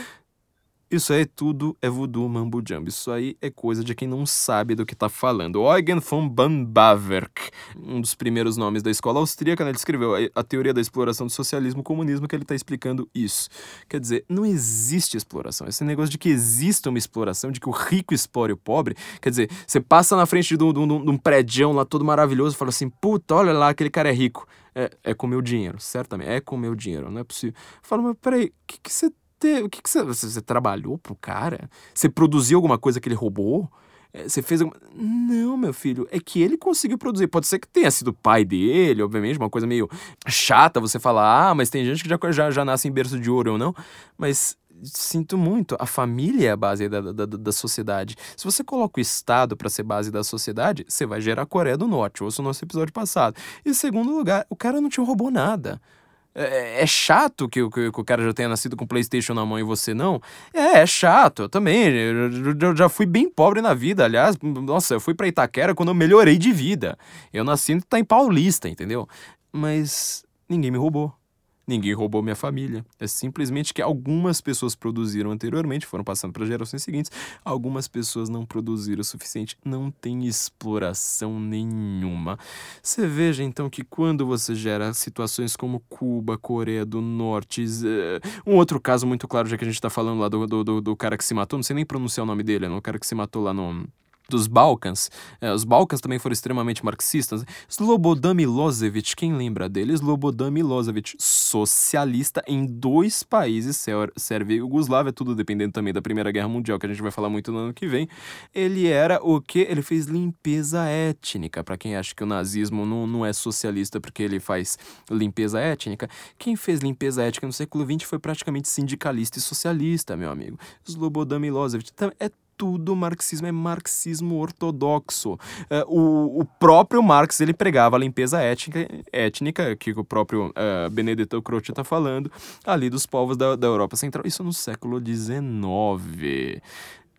isso aí tudo é voodoo mambo jumbo. Isso aí é coisa de quem não sabe do que tá falando. Eugen von Banbaverk, um dos primeiros nomes da escola austríaca, né, ele escreveu a, teoria da exploração do socialismo comunismo que ele tá explicando isso. Quer dizer, não existe exploração. Esse negócio de que exista uma exploração, de que o rico explore o pobre, quer dizer, você passa na frente de um, de um, de um prédio lá todo maravilhoso e fala assim, puta, olha lá, aquele cara é rico. É, é com meu dinheiro, certamente, é com meu dinheiro, não é possível. Fala, mas peraí, o que, que você o que, que você, você trabalhou pro cara? Você produziu alguma coisa que ele roubou? É, você fez alguma... Não, meu filho, é que ele conseguiu produzir. Pode ser que tenha sido pai dele, obviamente, uma coisa meio chata você falar, ah, mas tem gente que já, já, já nasce em berço de ouro ou não. Mas sinto muito, a família é a base da, da, da sociedade. Se você coloca o Estado para ser base da sociedade, você vai gerar a Coreia do Norte. Ouça o nosso episódio passado. E segundo lugar, o cara não te roubou nada. É, é chato que, que, que, o cara já tenha nascido com PlayStation na mão e você não. É, é chato. Eu também. Eu, eu, já fui bem pobre na vida. Aliás, nossa, eu fui pra Itaquera quando eu melhorei de vida. Eu nasci em Paulista, entendeu? Mas ninguém me roubou. Ninguém roubou minha família. É simplesmente que algumas pessoas produziram anteriormente, foram passando para gerações seguintes. Algumas pessoas não produziram o suficiente. Não tem exploração nenhuma. Você veja então que quando você gera situações como Cuba, Coreia do Norte, um outro caso muito claro, já que a gente está falando lá do, do, do, cara que se matou, não sei nem pronunciar o nome dele, é cara que se matou lá no dos Balcãs. É, os Balcãs também foram extremamente marxistas. Slobodan Milosevic, quem lembra dele? Slobodan Milosevic, socialista em dois países, Sérvia e Yugoslávia, tudo dependendo também da Primeira Guerra Mundial, que a gente vai falar muito no ano que vem. Ele era o que? Ele fez limpeza étnica. Para quem acha que o nazismo não, não é socialista porque ele faz limpeza étnica, quem fez limpeza étnica no século XX foi praticamente sindicalista e socialista, meu amigo. Slobodan Milosevic. É tudo marxismo é marxismo ortodoxo. É, o, o, próprio Marx ele pregava a limpeza étnica, étnica que o próprio uh, Benedetto Croce está falando, ali dos povos da, da Europa Central. Isso no século XIX.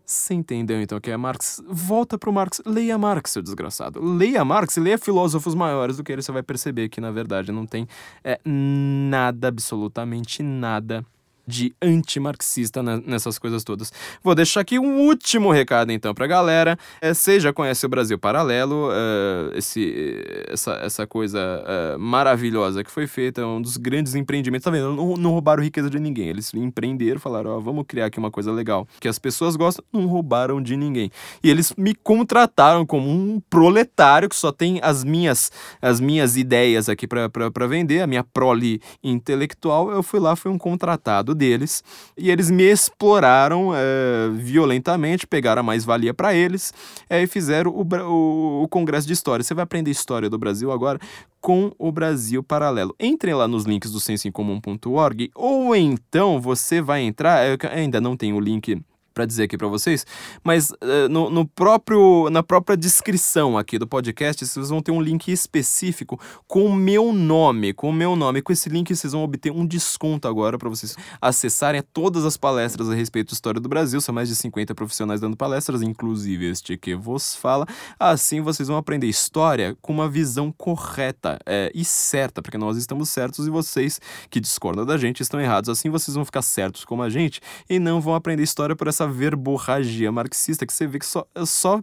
Você entendeu então que é Marx? Volta pro Marx, leia Marx, seu desgraçado. Leia Marx, leia filósofos maiores do que ele, você vai perceber que na verdade não tem é, nada, absolutamente nada de antimarxista nessas coisas todas. Vou deixar aqui um último recado então pra galera. É, você já conhece o Brasil Paralelo, é, esse, essa, essa coisa é, maravilhosa que foi feita, um dos grandes empreendimentos. Tá vendo? Não, não roubaram riqueza de ninguém. Eles empreenderam, falaram: Ó, vamos criar aqui uma coisa legal que as pessoas gostam, não roubaram de ninguém. E eles me contrataram como um proletário que só tem as minhas, as minhas ideias aqui para vender, a minha prole intelectual. Eu fui lá, fui um contratado deles e eles me exploraram é, violentamente, pegaram a mais-valia para eles é, e fizeram o, o, o Congresso de História. Você vai aprender história do Brasil agora com o Brasil Paralelo. Entre lá nos links do sensoincomum.org ou então você vai entrar, eu ainda não tenho o link para dizer aqui para vocês, mas uh, no, no, próprio na própria descrição aqui do podcast vocês vão ter um link específico com o meu nome, com o meu nome. Com esse link vocês vão obter um desconto agora para vocês acessarem todas as palestras a respeito da história do Brasil. São mais de 50 profissionais dando palestras, inclusive este que vos fala. Assim vocês vão aprender história com uma visão correta é, e certa, porque nós estamos certos e vocês que discordam da gente estão errados. Assim vocês vão ficar certos como a gente e não vão aprender história por essa essa verborragia marxista que você vê que só, só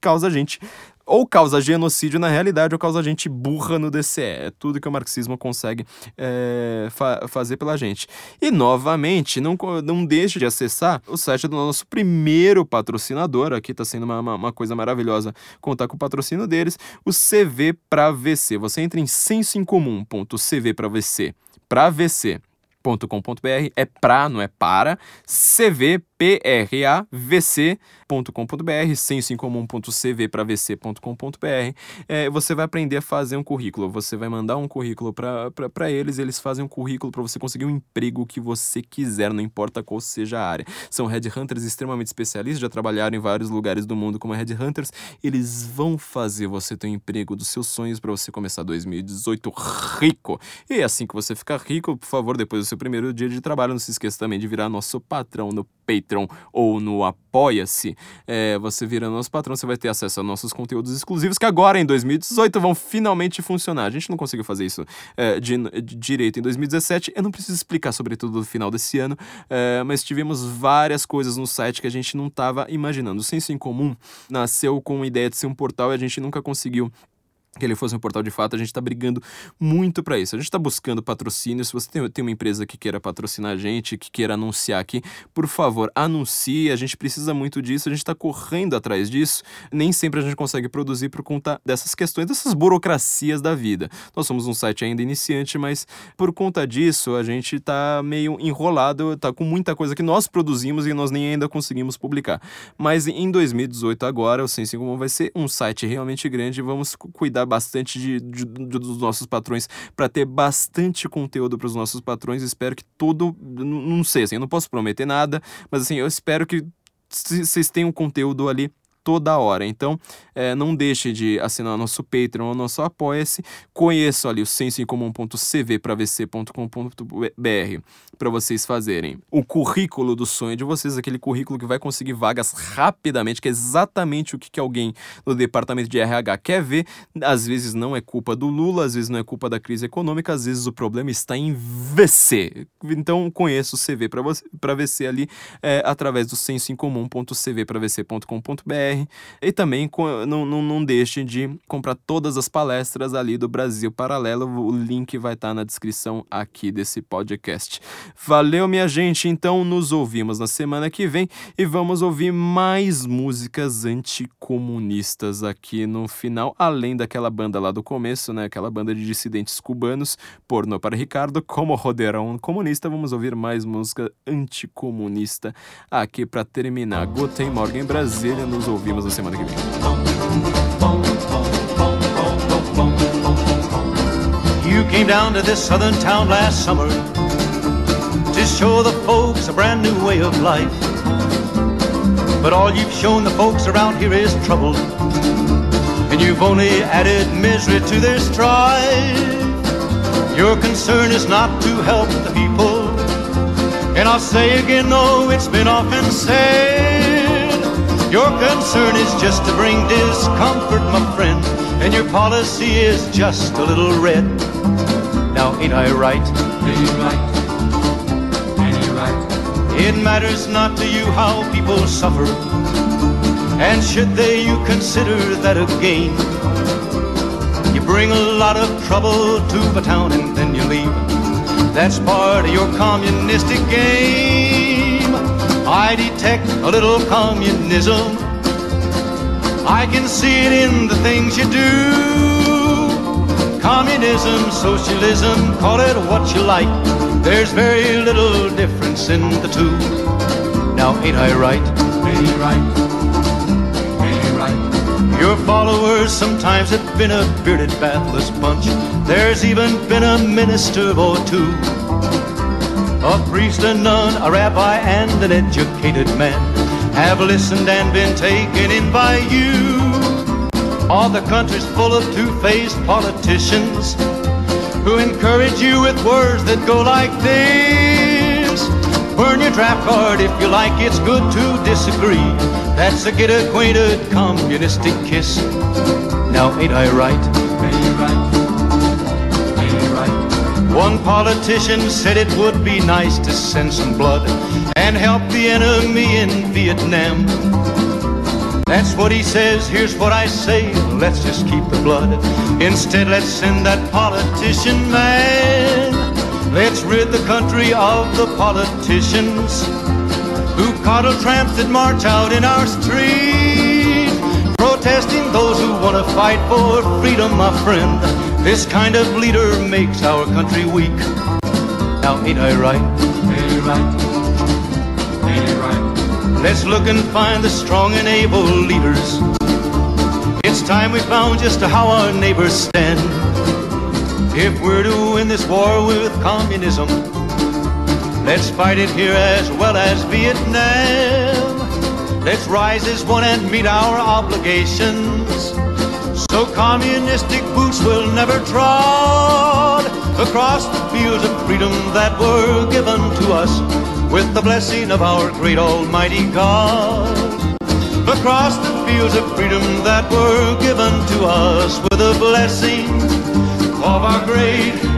causa gente ou causa genocídio na realidade ou causa gente burra no DCE. É tudo que o marxismo consegue é, fa fazer pela gente. E novamente, não, não deixe de acessar o site do nosso primeiro patrocinador. Aqui está sendo uma, uma, uma, coisa maravilhosa contar com o patrocínio deles, o CV para VC. Você entra em sensoincomum.cv para VC. Para VC .com.br é pra, não é para, cvpravc.com.br, sensoincomum.cv para vc.com.br. É, você vai aprender a fazer um currículo, você vai mandar um currículo para eles, eles fazem um currículo para você conseguir um emprego que você quiser, não importa qual seja a área. São headhunters extremamente especialistas, já trabalharam em vários lugares do mundo como headhunters, eles vão fazer você ter um emprego dos seus sonhos para você começar 2018 rico. E assim que você ficar rico, por favor, depois do seu primeiro dia de trabalho. Não se esqueça também de virar nosso patrão no Patreon ou no Apoia-se. É, você vira nosso patrão, você vai ter acesso a nossos conteúdos exclusivos que agora em 2018 vão finalmente funcionar. A gente não conseguiu fazer isso é, de, de, direito em 2017. Eu não preciso explicar sobre tudo no final desse ano, é, mas tivemos várias coisas no site que a gente não estava imaginando. O Senso em Comum nasceu com a ideia de ser um portal e a gente nunca conseguiu que ele fosse um portal de fato, a gente está brigando muito para isso. A gente está buscando patrocínio. Se você tem, tem uma empresa que queira patrocinar a gente, que queira anunciar aqui, por favor, anuncie. A gente precisa muito disso, a gente está correndo atrás disso. Nem sempre a gente consegue produzir por conta dessas questões, dessas burocracias da vida. Nós somos um site ainda iniciante, mas por conta disso a gente está meio enrolado, está com muita coisa que nós produzimos e nós nem ainda conseguimos publicar. Mas em 2018 agora, o Sense Comum vai ser um site realmente grande. Vamos cuidar cuidar bastante de, de, de dos nossos patrões para ter bastante conteúdo para os nossos patrões. Espero que todo. Não sei, assim, eu não posso prometer nada, mas assim, eu espero que vocês tenham conteúdo ali toda hora. Então, é, não deixe de assinar nosso Patreon ou nosso Apoia-se. Conheça ali o sensoincomum.cvpravc.com.br para vocês fazerem o currículo do sonho de vocês, aquele currículo que vai conseguir vagas rapidamente, que é exatamente o que, que alguém no departamento de RH quer ver. Às vezes não é culpa do Lula, às vezes não é culpa da crise econômica, às vezes o problema está em VC. Então, conheça o CV para VC ali é, através do sensoincomum.cvpravc.com.br e também não, não, não deixe de comprar todas as palestras ali do Brasil Paralelo. O link vai estar tá na descrição aqui desse podcast. Valeu, minha gente. Então, nos ouvimos na semana que vem e vamos ouvir mais músicas anticomunistas aqui no final, além daquela banda lá do começo, né? Aquela banda de dissidentes cubanos, porno para Ricardo, como Roderão Comunista. Vamos ouvir mais música anticomunista aqui para terminar. Guten Morgen Brasília, nos ouvimos ouvimos na semana que vem. You came down to this southern town last summer to show the folks a brand new way of life. But all you've shown the folks around here is trouble. And you've only added misery to their strife. Your concern is not to help the people. And I'll say again, no, it's been often said. Your concern is just to bring discomfort, my friend. And your policy is just a little red. Now, ain't I right? Ain't you right? Ain't you right? It matters not to you how people suffer. And should they, you consider that a gain. You bring a lot of trouble to the town and then you leave. That's part of your communistic game. I detect a little communism. I can see it in the things you do. Communism, socialism, call it what you like. There's very little difference in the two. Now, ain't I right? Ain't you right? Ain't you right? Your followers sometimes have been a bearded, bathless bunch. There's even been a minister or two. A priest, a nun, a rabbi, and an educated man have listened and been taken in by you. All the country's full of two-faced politicians who encourage you with words that go like this. Burn your draft card if you like, it's good to disagree. That's a get acquainted communistic kiss. Now, ain't I right? One politician said it would be nice to send some blood and help the enemy in Vietnam. That's what he says, here's what I say, let's just keep the blood. Instead, let's send that politician man. Let's rid the country of the politicians who coddle tramps that march out in our street, protesting those who want to fight for freedom, my friend. This kind of leader makes our country weak. Now, ain't I right? Ain't you right? Ain't right? Let's look and find the strong and able leaders. It's time we found just how our neighbors stand. If we're to win this war with communism, let's fight it here as well as Vietnam. Let's rise as one and meet our obligations. So communistic boots will never trod across the fields of freedom that were given to us with the blessing of our great Almighty God. Across the fields of freedom that were given to us with the blessing of our great